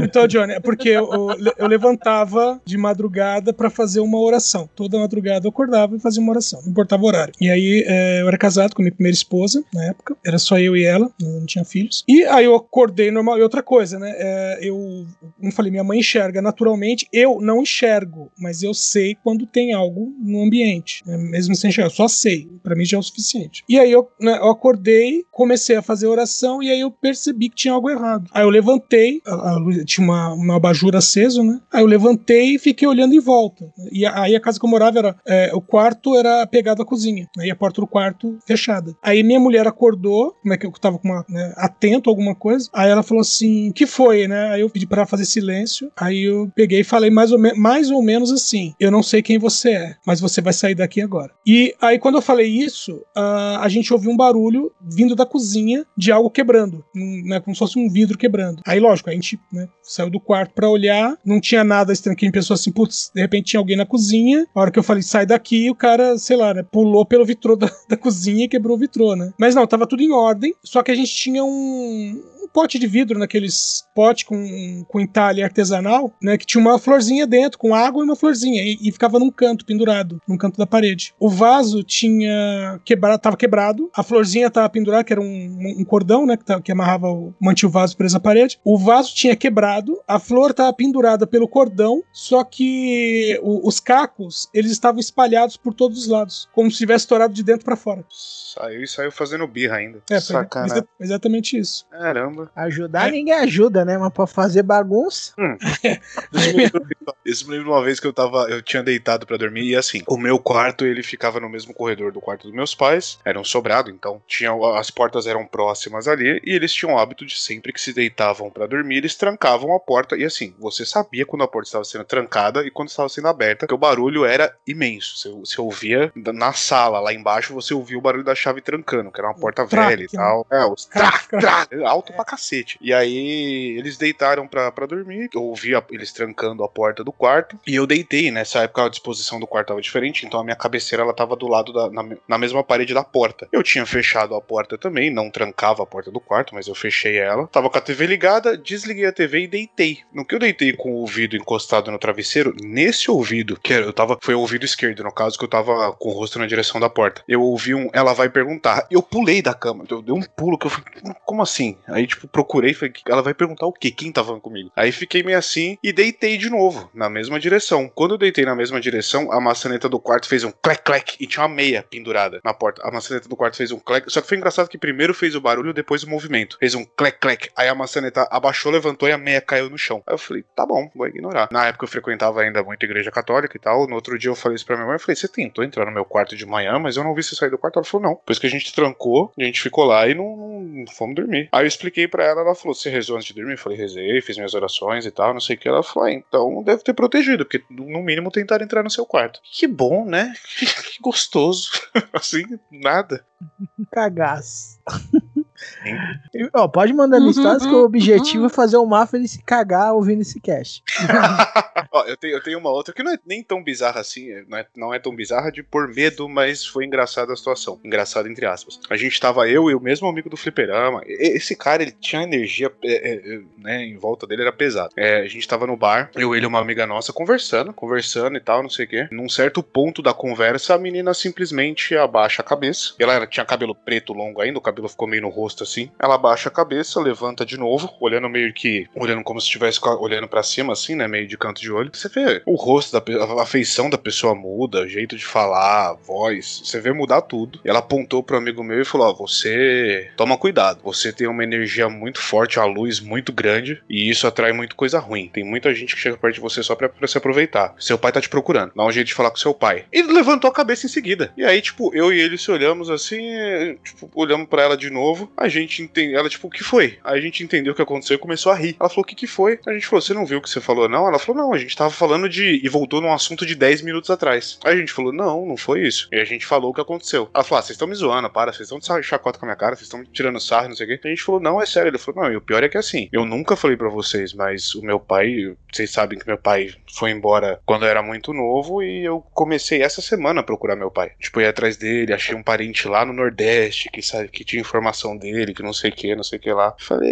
Então, Johnny, é porque eu, eu- levantava de madrugada pra fazer uma oração. Toda madrugada eu acordava e fazia uma oração, não importava o horário. E aí é, eu era casado com a minha primeira esposa, na época, era só eu e ela, eu não tinha filhos. E aí eu acordei normal. E outra coisa, né? é, eu, como falei, minha mãe enxerga naturalmente, eu não enxergo, mas eu sei quando tem algo no ambiente, né, mesmo sem enxergar, eu só sei. Pra mim já é o suficiente. E aí eu, né, eu acordei, comecei a fazer oração e aí eu percebi que tinha algo errado. Aí eu levantei, a, a tinha uma, uma abajur aceso, né? Aí eu levantei e fiquei olhando em volta. E aí a casa que eu morava era. é, o quarto era pegado à cozinha. Aí a porta do quarto fechada. Aí minha mulher acordou, como é que eu tava com uma, né, atento a alguma coisa. Aí ela falou assim: que foi, né? Aí eu pedi pra ela fazer silêncio. Aí eu peguei e falei mais ou, mais ou menos assim: eu não sei quem você é, mas você vai sair daqui agora. E aí quando eu falei isso, ah, a gente ouviu um barulho vindo da cozinha de algo quebrando, né, como se fosse um vidro quebrando. Aí, lógico, a gente né, saiu do quarto pra olhar, não tinha nada estranho. Quem pensou assim, putz, de repente tinha alguém na cozinha. A hora que eu falei, sai daqui, o cara, sei lá, né, pulou pelo vitrô da, da cozinha e quebrou o vitrô, né? Mas não, tava tudo em ordem, só que a gente tinha um pote de vidro, naqueles pote com, com entalhe artesanal, né? Que tinha uma florzinha dentro, com água e uma florzinha, e, e ficava num canto, pendurado, num canto da parede. O vaso tinha quebrado, tava quebrado, a florzinha tava pendurada, que era um, um cordão, né? Que, tava- que amarrava, o, mantinha o vaso preso à parede. O vaso tinha quebrado, a flor tava pendurada pelo cordão, só que o- os cacos, eles estavam espalhados por todos os lados, como se tivesse estourado de dentro pra fora. Saiu e saiu fazendo birra ainda. É, foi Sacanagem. exa- exatamente isso. Caramba. Ajudar É. ninguém ajuda, né? Mas pra fazer bagunça. Isso me lembra- Isso me lembra uma vez que eu tava. Eu tinha deitado pra dormir e assim, o meu quarto ele ficava no mesmo corredor do quarto dos meus pais. Era um sobrado, então tinha, as portas eram próximas ali. E eles tinham o hábito de sempre que se deitavam pra dormir, eles trancavam a porta. E assim, você sabia quando a porta estava sendo trancada e quando estava sendo aberta, que o barulho era imenso. Você, você ouvia na sala, lá embaixo, você ouvia o barulho da chave trancando, que era uma porta traque, velha e né? tal. É, os trac, trac, alto pra cacete. E aí eles deitaram pra, dormir. Eu ouvi a- eles trancando a porta do quarto. E eu deitei. Nessa época a disposição do quarto tava diferente. Então a minha cabeceira ela tava do lado da. Na, na mesma parede da porta. Eu tinha fechado a porta também. Não trancava a porta do quarto, mas eu fechei ela. Tava com a TV ligada, desliguei a TV e deitei. No que eu deitei com o ouvido encostado no travesseiro, nesse ouvido, que eu tava. Foi o ouvido esquerdo, no caso, que eu tava com o rosto na direção da porta. Eu ouvi um. Ela vai perguntar. Eu pulei da cama. Eu dei um pulo que eu falei, como assim? Aí, tipo, procurei, falei, ela vai perguntar o quê? Quem tá comigo? Aí fiquei meio assim e deitei de novo, na mesma direção. Quando eu deitei na mesma direção, a maçaneta do quarto fez um clec clec e tinha uma meia pendurada na porta. A maçaneta do quarto fez um clec. Só que foi engraçado que primeiro fez o barulho, depois o movimento. Fez um clec clec. Aí a maçaneta abaixou, levantou e a meia caiu no chão. Aí eu falei, tá bom, vou ignorar. Na época eu frequentava ainda muito igreja católica e tal. No outro dia eu falei isso pra minha mãe. Eu falei, você tentou entrar no meu quarto de manhã, mas eu não vi você sair do quarto. Ela falou, não. Depois que a gente trancou, a gente ficou lá e não, não fomos dormir. Aí eu expliquei pra ela, ela falou: Você rezou antes de dormir? Eu falei: Rezei, fiz minhas orações e tal, não sei o que. Ela falou: ah, Então deve ter protegido, porque no mínimo tentaram entrar no seu quarto. Que bom, né? Que gostoso. assim, nada. Cagaço. E, Ó, pode mandar Uhum, histórias que o objetivo é fazer o Mafia ele se cagar ouvindo esse cast. Ó, eu tenho, eu tenho uma outra que não é nem tão bizarra assim, não é, não é tão bizarra de por medo, mas foi engraçada a situação. Engraçada entre aspas. A gente tava eu e o mesmo amigo do fliperama. E- Esse cara, ele tinha energia, é, é, é, né, em volta dele era pesado. É, a gente tava no bar, eu, ele e uma amiga nossa conversando, conversando e tal, não sei o quê. Num certo ponto da conversa, a menina simplesmente abaixa a cabeça. Ela era- tinha cabelo preto longo ainda, o cabelo ficou meio no rosto assim. Ela abaixa a cabeça, levanta de novo, olhando meio que, olhando como se estivesse olhando pra cima assim, né, meio de canto de olho. Você vê o rosto da a feição da pessoa muda, o jeito de falar, a voz, você vê mudar tudo. E ela apontou pro amigo meu e falou: "Ó, você toma cuidado. Você tem uma energia muito forte, a luz muito grande, e isso atrai muito coisa ruim. Tem muita gente que chega perto de você só pra, pra se aproveitar. Seu pai tá te procurando. Dá um jeito de falar com seu pai." E levantou a cabeça em seguida. E aí, tipo, eu e ele se olhamos assim, tipo, olhamos pra ela de novo. A gente entendeu, ela tipo, o que foi? Aí a gente entendeu o que aconteceu e começou a rir. Ela falou: "O que que foi?" A gente falou: "Você não viu o que você falou não?" Ela falou: "Não, a gente tava falando de e voltou num assunto de 10 minutos atrás." Aí a gente falou: "Não, não foi isso." E a gente falou o que aconteceu. Ela falou: "Ah, vocês estão me zoando, para, vocês estão de chacota com a minha cara, vocês estão tirando sarro, não sei o quê." A gente falou: "Não, é sério." Ele falou: "Não, e o pior é que assim, eu nunca falei pra vocês, mas o meu pai, vocês sabem que meu pai foi embora quando eu era muito novo e eu comecei essa semana a procurar meu pai. Tipo, eu ia atrás dele, achei um parente lá no Nordeste que, sabe, que tinha informação dele, que não sei o que, não sei o que lá. Falei,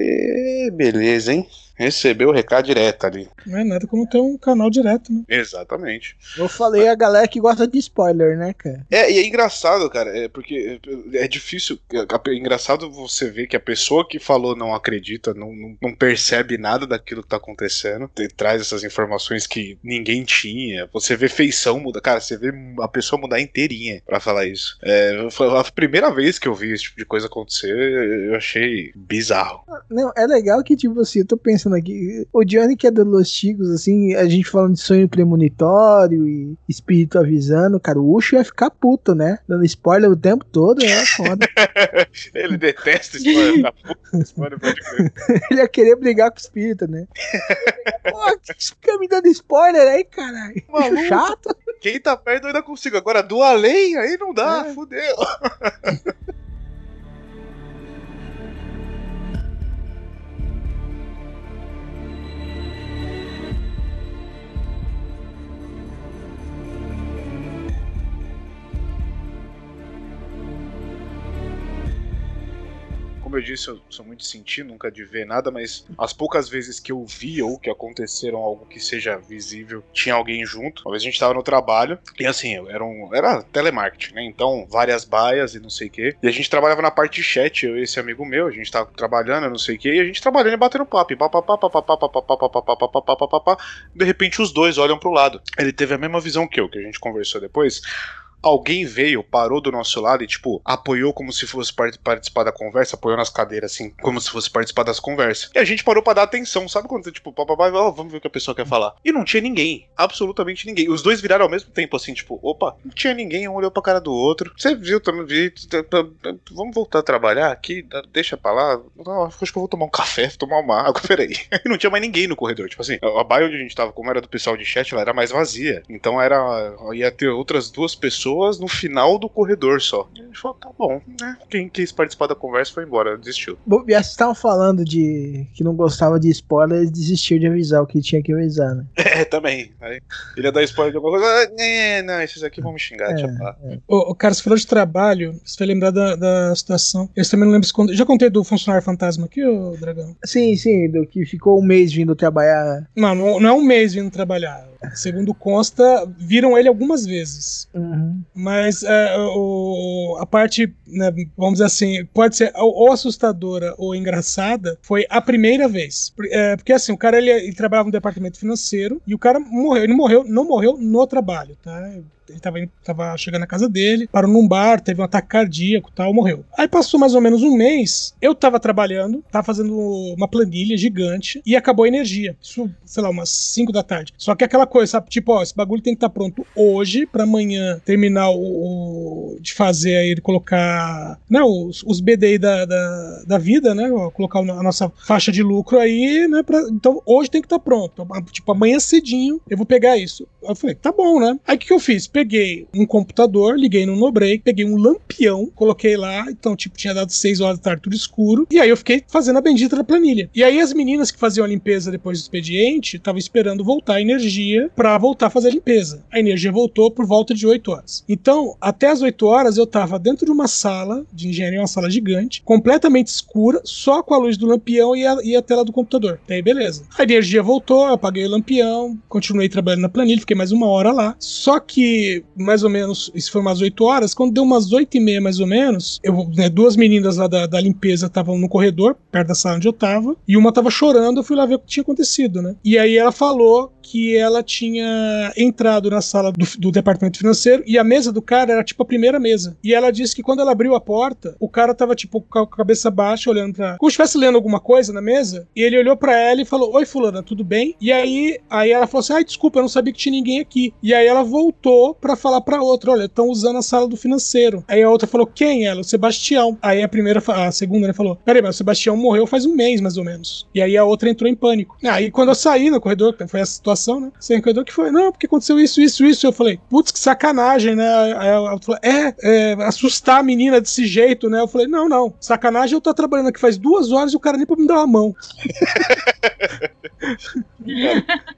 "É, beleza, hein? Recebeu o recado direto ali. Não é nada como ter um canal direto, né? Exatamente. Eu falei a galera que gosta de spoiler, né, cara? É, e é engraçado, cara, é porque é difícil. É engraçado você ver que a pessoa que falou não acredita, não, não, não percebe nada daquilo que tá acontecendo, te- traz essas informações que ninguém tinha. Você vê feição mudar, cara, você vê a pessoa mudar inteirinha pra falar isso. É, foi a primeira vez que eu vi esse tipo de coisa acontecer, eu achei bizarro. Não, é legal que, tipo assim, eu tô pensando aqui, o Johnny que é do Los Chicos, assim, a gente falando de sonho premonitório e espírito avisando, cara, o Ucho ia ficar puto, né? Dando spoiler o tempo todo, é foda. Ele detesta spoiler da puta, spoiler pode crer. Ele ia querer brigar com o espírito, né? Pô, que fica me dando spoiler aí, caralho. Maluco. Chato. Quem tá perto eu ainda consigo. Agora, do além, aí não dá, fudeu. como eu disse, eu sou muito de sentir, nunca de ver nada, mas as poucas vezes que eu vi ou que aconteceram algo que seja visível, tinha alguém junto. Uma vez a gente tava no trabalho, e assim, era um. Era telemarketing, né? Então, várias baias e não sei o quê. E a gente trabalhava na parte de chat, eu e esse amigo meu, a gente tava trabalhando, não sei o quê, e a gente trabalhando e batendo papo. E papapá, papapá, papapá, papapá, papapá, papapá. De repente os dois olham pro lado. Ele teve a mesma visão que eu, que a gente conversou depois. Alguém veio, parou do nosso lado e, tipo, apoiou como se fosse par- participar da conversa, apoiou nas cadeiras, assim, como se fosse participar das conversas. E a gente parou pra dar atenção, sabe quando tipo, papai, ó, vamos ver o que a pessoa quer falar. E não tinha ninguém, absolutamente ninguém. Os dois viraram ao mesmo tempo, assim, tipo, opa, não tinha ninguém, um olhou pra cara do outro. Você viu também, vi, vamos voltar a trabalhar aqui, deixa pra lá. Não, acho que eu vou tomar um café, tomar uma água, peraí. E não tinha mais ninguém no corredor, tipo assim, a baia onde a gente tava, como era do pessoal de chat, ela era mais vazia. Então era, ia ter outras duas pessoas no final do corredor só. E a gente falou, tá bom, né? Quem quis participar da conversa foi embora, desistiu. Bom, e vocês estavam falando de que não gostava de spoiler e desistiu de avisar o que tinha que avisar, né? É, também. Aí, ele ia dar spoiler de alguma coisa. Ah, é, não, esses aqui vão me xingar, deixa pra lá. Ô, ô, cara, você falou de trabalho, você vai lembrar da, da situação. Eu também não lembro se quando. Já contei do funcionário fantasma aqui, ô Dragão? Sim, sim, do que ficou um mês vindo trabalhar. Não, não, não é um mês vindo trabalhar. Segundo consta, viram ele algumas vezes. Uhum. Mas é, o, a parte, né, vamos dizer assim, pode ser ou assustadora ou engraçada, foi a primeira vez. É, porque assim, o cara ele, ele trabalhava no departamento financeiro e o cara morreu. Ele morreu, não morreu no trabalho, tá? Ele tava, indo- tava chegando na casa dele, parou num bar, teve um ataque cardíaco e tal, morreu. Aí passou mais ou menos um mês, eu tava trabalhando, tava fazendo uma planilha gigante e acabou a energia. Isso, sei lá, umas 5 da tarde. Só que aquela coisa, sabe? Tipo, ó, esse bagulho tem que estar pronto hoje pra amanhã terminar o, o- de fazer aí, colocar né, os, os BDI da, da, da vida, né? Colocar a nossa faixa de lucro aí, né? Pra, então hoje tem que estar tá pronto. Tipo, amanhã cedinho eu vou pegar isso. Eu falei, tá bom, né? Aí o que, que eu fiz? Peguei um computador, liguei no Nobreak, peguei um lampião, coloquei lá, então, tipo, tinha dado 6 horas da tarde, tudo escuro. E aí eu fiquei fazendo a bendita da planilha. E aí as meninas que faziam a limpeza depois do expediente estavam esperando voltar a energia para voltar a fazer a limpeza. A energia voltou por volta de 8 horas. Então, até as 8 horas eu tava dentro de uma sala de engenharia, uma sala gigante, completamente escura, só com a luz do lampião e a, e a tela do computador. Daí, beleza. A energia voltou, eu apaguei o lampião, continuei trabalhando na planilha, fiquei mais uma hora lá. Só que, mais ou menos, isso foi umas 8 horas, quando deu umas 8 e meia mais ou menos, eu, né, duas meninas lá da, da limpeza estavam no corredor, perto da sala onde eu tava, e uma tava chorando, eu fui lá ver o que tinha acontecido, né? E aí ela falou que ela tinha entrado na sala do, do, departamento financeiro e a mesa do cara era tipo a primeira mesa. E ela disse que quando ela abriu a porta, o cara tava tipo com a cabeça baixa, olhando pra. Como se estivesse lendo alguma coisa na mesa. E ele olhou para ela e falou: Oi, Fulana, tudo bem? E aí, aí ela falou assim: Ai, desculpa, eu não sabia que tinha ninguém aqui. E aí ela voltou para falar pra outra: Olha, estão usando a sala do financeiro. Aí a outra falou: Quem? Ela? O Sebastião. Aí a primeira, a segunda, né, falou: Peraí, mas o Sebastião morreu faz um mês mais ou menos. E aí a outra entrou em pânico. Aí quando eu saí no corredor, foi a situação situação, né? Sem corredor que foi, não, porque aconteceu isso, isso, isso. Eu falei, putz, que sacanagem, né? Aí ela falou, é, é, assustar a menina desse jeito, né? Eu falei, não, não, sacanagem, eu tô trabalhando aqui faz duas horas e o cara nem pra me dar uma mão.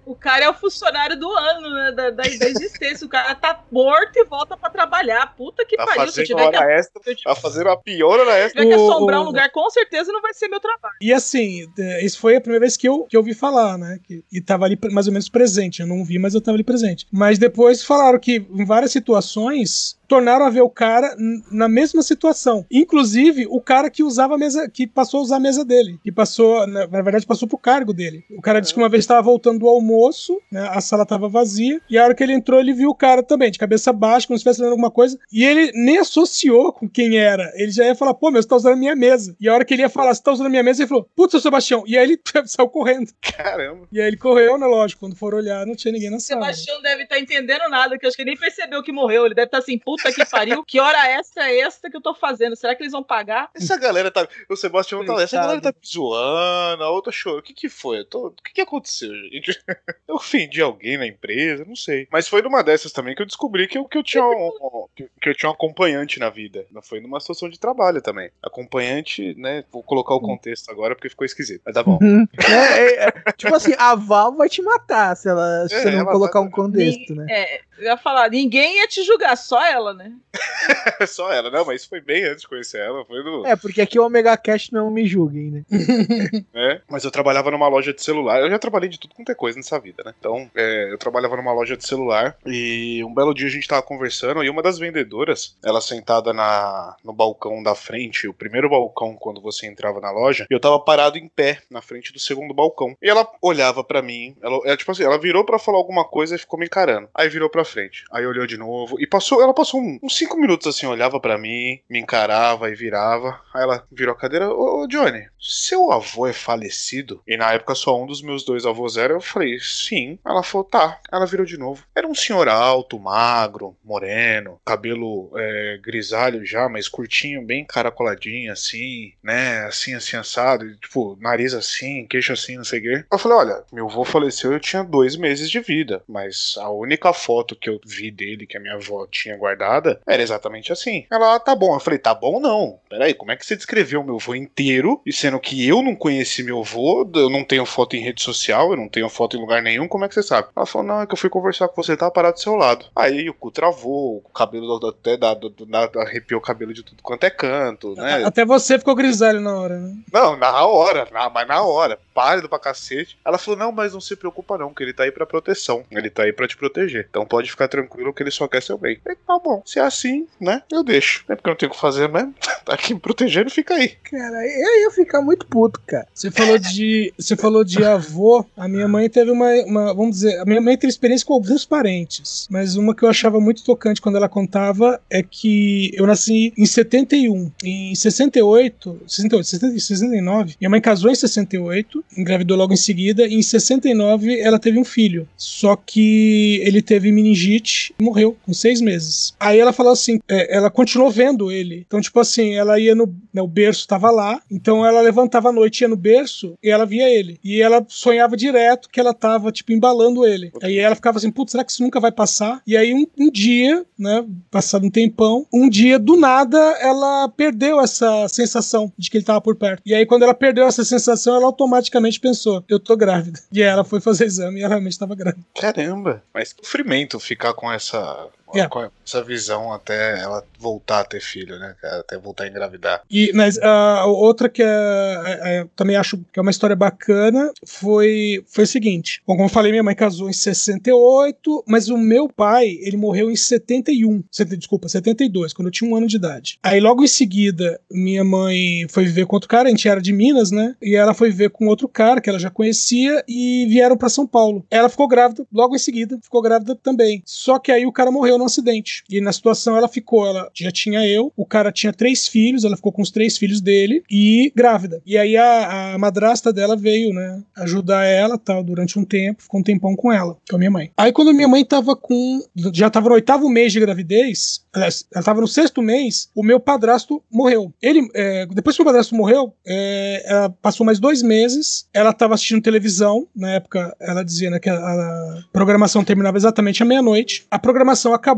o cara é o funcionário do ano, né? Da, da, da, existência. O cara tá morto e volta pra trabalhar. Puta que tá pariu. Fazendo se hora que, extra, tiver, tá fazendo a pior hora extra. Se tiver que assombrar um lugar, com certeza não vai ser meu trabalho. E assim, é, isso foi a primeira vez que eu, que eu ouvi falar, né? Que, e tava ali mais ou menos presente. Eu não vi, mas eu tava ali presente. Mas depois falaram que em várias situações tornaram a ver o cara na mesma situação. Inclusive, o cara que usava a mesa, que passou a usar a mesa dele. Que passou, na verdade, passou pro cargo dele. O cara disse que uma vez estava voltando do almoço, né, a sala estava vazia, e a hora que ele entrou, ele viu o cara também, de cabeça baixa, como se estivesse lendo alguma coisa, e ele nem associou com quem era. Ele já ia falar, pô, meu, você tá usando a minha mesa. E a hora que ele ia falar, você tá usando a minha mesa, ele falou, putz, seu Sebastião. E aí ele saiu correndo. Caramba. E aí ele correu, né, lógico, quando for olhar, não tinha ninguém na sala. Sebastião deve estar tá entendendo nada, que eu acho que ele nem percebeu que morreu. Ele deve estar tá assim, puta puta que pariu, que hora extra é esta que eu tô fazendo? Será que eles vão pagar? Essa galera tá. O Sebastião tá. Essa galera tá zoando, a outra chorou. O que que foi? Tô... O que que aconteceu, gente? Eu ofendi alguém na empresa, não sei. Mas foi numa dessas também que eu descobri que eu, que eu tinha um, que eu tinha um acompanhante na vida. Não foi numa situação de trabalho também. Acompanhante, né? Vou colocar o contexto agora porque ficou esquisito. Mas tá bom. Uhum. É, é, é, tipo assim, a Val vai te matar se, ela, se é, você não colocar vai... um contexto, né? É, eu ia falar, ninguém ia te julgar, só ela, né? só ela, não, mas isso foi bem antes de conhecer ela. Foi no... É, porque aqui o Omega Cash não me julguem, né? é, mas eu trabalhava numa loja de celular. Eu já trabalhei de tudo quanto é coisa nessa vida, né? Então, é, eu trabalhava numa loja de celular e um belo dia a gente tava conversando e uma das vendedoras, ela sentada na, no balcão da frente, o primeiro balcão quando você entrava na loja, e eu tava parado em pé na frente do segundo balcão. E ela olhava para mim, ela, ela, tipo assim, ela virou para falar alguma coisa e ficou me encarando. Aí virou pra frente. Aí olhou de novo e passou, ela passou uns cinco minutos assim, olhava para mim, me encarava e virava. Aí ela virou a cadeira, ô, Johnny, seu avô é falecido? E na época só um dos meus dois avós era, eu falei, sim. Ela falou, tá. Ela virou de novo. Era um senhor alto, magro, moreno, cabelo é, grisalho já, mas curtinho, bem caracoladinho, assim, né? Assim, assim, assado, e, tipo, nariz assim, queixo assim, não sei o quê. Eu falei, olha, meu avô faleceu, eu tinha dois meses de vida, mas a única foto que eu vi dele, que a minha avó tinha guardada, era exatamente assim. Ela, ah, tá bom. Eu falei, tá bom não. Peraí, como é que você descreveu meu avô inteiro? E sendo que eu não conheci meu avô, eu não tenho foto em rede social, eu não tenho foto em lugar nenhum, como é que você sabe? Ela falou, não, é que eu fui conversar com você, tava parado do seu lado. Aí o cu travou, o cabelo até da, da, arrepiou o cabelo de tudo quanto é canto, né? Até você ficou grisalho na hora, né? Não, na hora, na, mas na hora. Pálido pra cacete. Ela falou, não, mas não se preocupa não, que ele tá aí pra proteção. Ele tá aí pra te proteger. Então pode ficar tranquilo que ele só quer seu bem. Tá bom, se é assim, né, eu deixo. É porque eu não tenho o que fazer mesmo. Tá aqui me protegendo, fica aí. Cara, eu ia ficar muito puto, cara. Você falou de, você falou de avô. A minha mãe teve uma, uma- vamos dizer, a minha mãe teve experiência com alguns parentes, mas uma que eu achava muito tocante quando ela contava é que eu nasci em 71, em 68, 68, 70, 69. Minha mãe casou em 68, engravidou logo em seguida e em 69 ela teve um filho. Só que ele teve meningite e morreu com seis meses. Aí ela falou assim, é, ela continuou vendo ele. Então tipo assim, ela ia no, né, o berço tava lá, então ela levantava à noite ia no berço e ela via ele. E ela sonhava direto que ela tava, tipo, embalando ele. Aí ela ficava assim, putz, será que isso nunca vai passar? E aí um, um dia, né, passado um tempão, um dia, do nada, ela perdeu essa sensação de que ele tava por perto. E aí quando ela perdeu essa sensação, ela automaticamente pensou, eu tô grávida. E aí ela foi fazer exame e ela realmente tava grávida. Caramba. Mas que sofrimento ficar com essa. É. Com essa visão até ela voltar a ter filho, né? cara? Até voltar a engravidar. E mas, a outra que é, é, é, eu também acho que é uma história bacana foi, foi o seguinte. Bom, como eu falei, minha mãe casou em 68, mas o meu pai, ele morreu em 71. sete- Desculpa, 72, quando eu tinha um ano de idade. Aí logo em seguida, minha mãe foi viver com outro cara, a gente era de Minas, né? E ela foi viver com outro cara que ela já conhecia e vieram pra São Paulo. Ela ficou grávida, logo em seguida, ficou grávida também. Só que aí o cara morreu num acidente. E na situação ela ficou, ela já tinha eu, o cara tinha três filhos, ela ficou com os três filhos dele e grávida. E aí a, a madrasta dela veio, né, ajudar ela, tal, durante um tempo, ficou um tempão com ela, com a minha mãe. Aí quando minha mãe tava com, já tava no oitavo mês de gravidez, aliás, ela tava no sexto mês, o meu padrasto morreu. Ele, é, depois que o padrasto morreu, é, ela passou mais dois meses, ela tava assistindo televisão, na época ela dizia né, que a, a programação terminava exatamente à meia-noite. A programação acabou,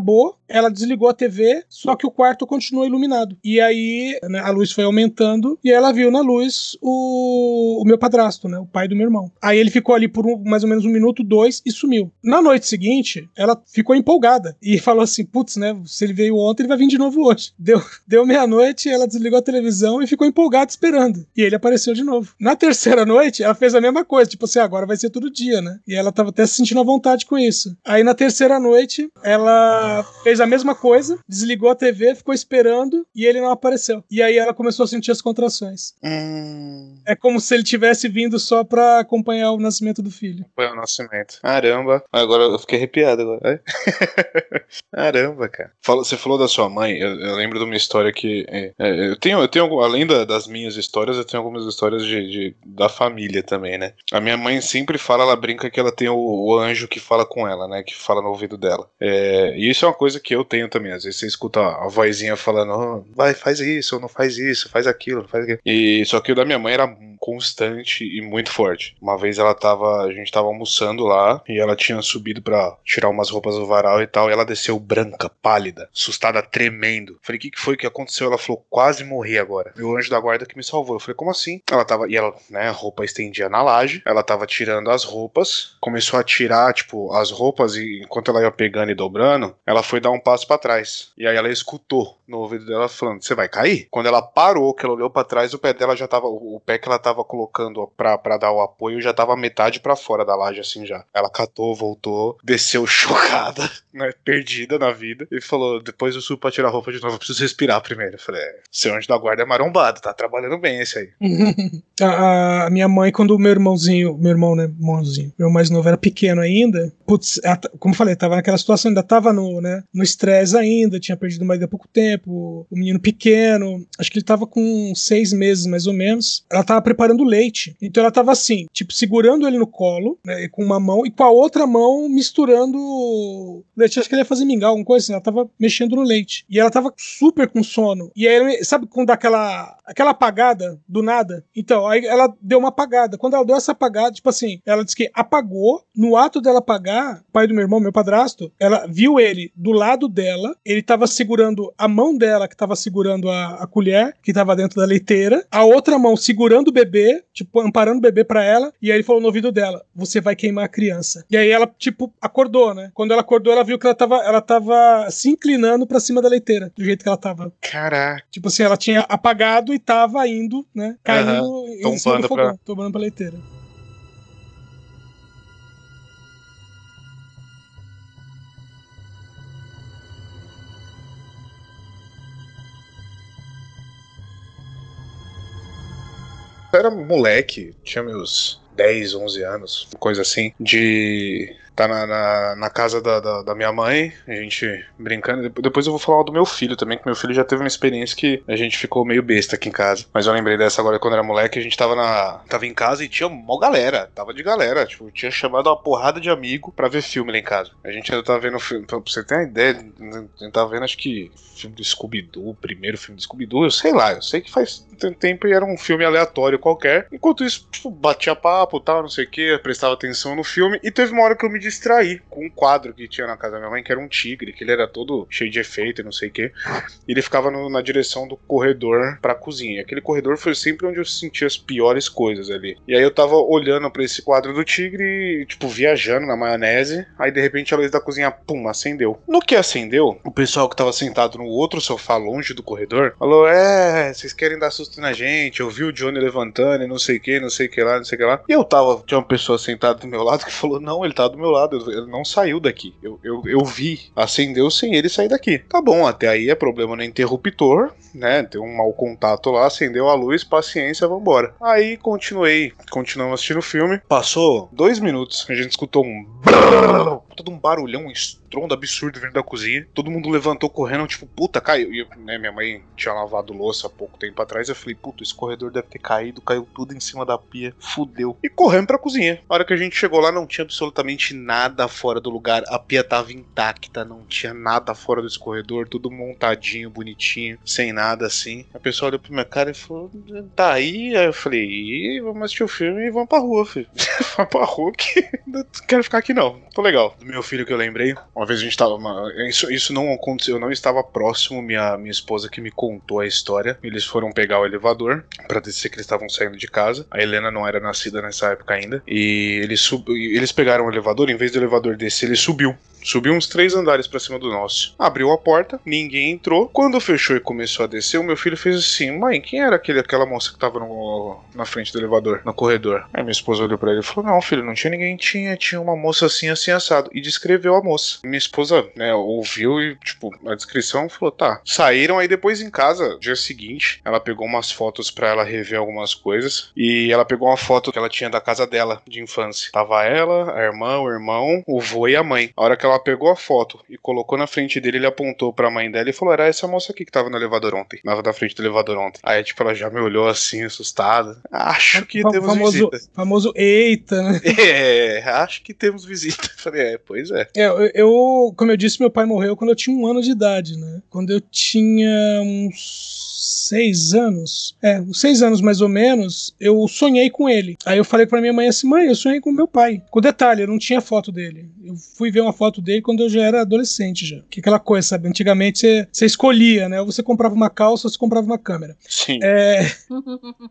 ela desligou a TV, só que o quarto continuou iluminado. E aí né, a luz foi aumentando e ela viu na luz o, o meu padrasto, né, o pai do meu irmão. Aí ele ficou ali por um- mais ou menos um minuto, dois e sumiu. Na noite seguinte, ela ficou empolgada e falou assim: putz, né, se ele veio ontem, ele vai vir de novo hoje. Deu, deu meia-noite, ela desligou a televisão e ficou empolgada esperando. E ele apareceu de novo. Na terceira noite, ela fez a mesma coisa, tipo assim, agora vai ser todo dia, né? E ela tava até se sentindo à vontade com isso. Aí na terceira noite, ela fez a mesma coisa, desligou a TV, ficou esperando e ele não apareceu. E aí ela começou a sentir as contrações. Hum. É como se ele tivesse vindo só pra acompanhar o nascimento do filho. Foi o nascimento. Caramba. Agora eu fiquei arrepiado agora. Caramba, cara. Você falou da sua mãe, eu, eu lembro de uma história que. é, é, eu tenho, eu tenho, além da- das minhas histórias, eu tenho algumas histórias de, de- da família também, né? A minha mãe sempre fala, ela brinca que ela tem o, o anjo que fala com ela, né? Que fala no ouvido dela. É, e isso é uma coisa que eu tenho também. Às vezes você escuta a vozinha falando, "Oh, vai, faz isso, ou não faz isso, faz aquilo, faz aquilo. E só que o da minha mãe era constante e muito forte. Uma vez ela tava, a gente tava almoçando lá e ela tinha subido pra tirar umas roupas do varal e tal, e ela desceu branca, pálida, assustada, tremendo. Falei, que, que foi que aconteceu? Ela falou, quase morri agora. E o anjo da guarda que me salvou. Eu falei, como assim? Ela tava, e ela, né, a roupa estendia na laje, ela tava tirando as roupas, começou a tirar, tipo, as roupas e enquanto ela ia pegando e dobrando, ela foi dar um passo pra trás. E aí ela escutou no ouvido dela falando, você vai cair? Quando ela parou, que ela olhou pra trás, o pé dela já tava, o pé que ela tava colocando pra, pra dar o apoio já tava metade pra fora da laje, assim, já. Ela catou, voltou, desceu chocada, né, perdida na vida, e falou, depois eu subo pra tirar a roupa de novo, eu preciso respirar primeiro. Eu falei, é, seu anjo da guarda é marombado, tá trabalhando bem esse aí. a, a minha mãe, quando o meu irmãozinho, meu irmão, né, irmãozinho, meu mais novo era pequeno ainda, putz, ela como falei, tava naquela situação, ainda tava no, né, no estresse ainda, tinha perdido marido há pouco tempo, o menino pequeno, acho que ele tava com seis meses mais ou menos, ela tava preparando leite, então ela tava assim, tipo, segurando ele no colo, né, com uma mão, e com a outra mão misturando leite, acho que ele ia fazer mingau, alguma coisa assim, ela tava mexendo no leite, e ela tava super com sono, e aí, sabe quando dá aquela, aquela apagada do nada? Então, aí ela deu uma apagada, quando ela deu essa apagada, tipo assim, ela disse que apagou, no ato dela apagar, pai do meu irmão, meu padrasto, ela viu ele do lado dela, ele tava segurando a mão dela, que tava segurando a, a colher, que tava dentro da leiteira, a outra mão segurando o bebê, tipo, amparando o bebê pra ela, e aí ele falou no ouvido dela: Você vai queimar a criança. E aí ela, tipo, acordou, né? Quando ela acordou, ela viu que ela tava, ela tava se inclinando pra cima da leiteira, do jeito que ela tava. Caraca. Tipo assim, ela tinha apagado e tava indo, né? Caindo Aham, em cima do tombando fogão, pra- tomando pra leiteira. Era moleque, tinha meus 10, 11 anos, coisa assim, de tá na, na, na casa da, da, da minha mãe, a gente brincando. Dep- Depois eu vou falar do meu filho também, que meu filho já teve uma experiência que a gente ficou meio besta aqui em casa. Mas eu lembrei dessa agora quando era moleque, a gente tava na. tava em casa e tinha mó galera. Tava de galera. Tipo, tinha chamado uma porrada de amigo pra ver filme lá em casa. A gente ainda tava vendo filme. Pra você ter uma ideia, a gente tava vendo acho que filme do Scooby-Doo, primeiro filme do Scooby-Doo, eu sei lá, eu sei que faz tem- tempo e era um filme aleatório qualquer. Enquanto isso, tipo, batia papo tal, não sei o que, prestava atenção no filme. E teve uma hora que eu me distraí com um quadro que tinha na casa da minha mãe, que era um tigre, que ele era todo cheio de efeito e não sei o que. E ele ficava no- na direção do corredor pra cozinha. Aquele corredor foi sempre onde eu senti as piores coisas ali. E aí eu tava olhando pra esse quadro do tigre, tipo, viajando na maionese. Aí de repente a luz da cozinha, pum, acendeu. No que acendeu, o pessoal que tava sentado no outro sofá longe do corredor falou: É, vocês querem dar susto na gente? Eu vi o Johnny levantando e não sei o que, não sei o que lá, não sei o que lá. E eu tava, tinha uma pessoa sentada do meu lado que falou: Não, ele tá do meu lado, ele não saiu daqui. Eu, eu, eu vi, acendeu sem ele sair daqui. Tá bom, até aí é problema no interruptor, né? Tem um mau contato lá, acendeu a luz, paciência, vambora. Aí continuei, continuamos assistindo o filme. Passou dois minutos, a gente escutou um. Todo um barulhão, um estrondo absurdo vindo da cozinha. Todo mundo levantou correndo, tipo, puta, caiu. E né, minha mãe tinha lavado louça há pouco tempo atrás. Eu falei, puta, esse corredor deve ter caído, caiu tudo em cima da pia, fudeu. E corremos pra cozinha. A hora que a gente chegou lá, não tinha absolutamente nada fora do lugar. A pia tava intacta, não tinha nada fora desse corredor, tudo montadinho, bonitinho, sem nada assim. A pessoa olhou pra minha cara e falou, tá aí. Aí eu falei, "Ih, vamos assistir o filme e vamos pra rua, filho. vamos pra rua que não quero ficar aqui não. Tô legal. Do meu filho que eu lembrei, uma vez a gente tava. uma- isso, isso não aconteceu, eu não estava próximo, minha, minha esposa que me contou a história. Eles foram pegar o elevador pra dizer que eles estavam saindo de casa. A Helena não era nascida nessa época ainda. E eles, sub, eles pegaram o elevador, em vez do elevador descer, ele subiu. Subiu uns três andares pra cima do nosso. Abriu a porta, ninguém entrou. Quando fechou e começou a descer, o meu filho fez assim: Mãe, quem era aquele, aquela moça que tava no- na frente do elevador, no corredor? Aí minha esposa olhou pra ele e falou: Não, filho, não tinha ninguém. Tinha, tinha uma moça assim, assim, assado. E descreveu a moça. Minha esposa, né, ouviu e, tipo, a descrição falou: Tá. Saíram aí depois em casa, dia seguinte, ela pegou umas fotos pra ela rever algumas coisas. E ela pegou uma foto que ela tinha da casa dela, de infância. Tava ela, a irmã, o irmão, o vô e a mãe. A hora que ela pegou a foto e colocou na frente dele, ele apontou pra mãe dela e falou: Era essa moça aqui que tava no elevador ontem. Tava na frente do elevador ontem. Aí, tipo, ela já me olhou assim, assustada. Acho que Fa- temos famoso, visita. famoso eita, né? É, acho que temos visita. Falei, é, pois é. É, eu, eu- como eu disse, meu pai morreu quando eu tinha um ano de idade, né? Quando eu tinha uns seis anos, é, uns seis anos mais ou menos, eu sonhei com ele. Aí eu falei pra minha mãe assim, mãe, eu sonhei com meu pai. Com detalhe, eu não tinha foto dele. Eu fui ver uma foto dele quando eu já era adolescente já. Que aquela coisa, sabe? Antigamente você, você escolhia, né? Ou você comprava uma calça ou você comprava uma câmera. Sim. É,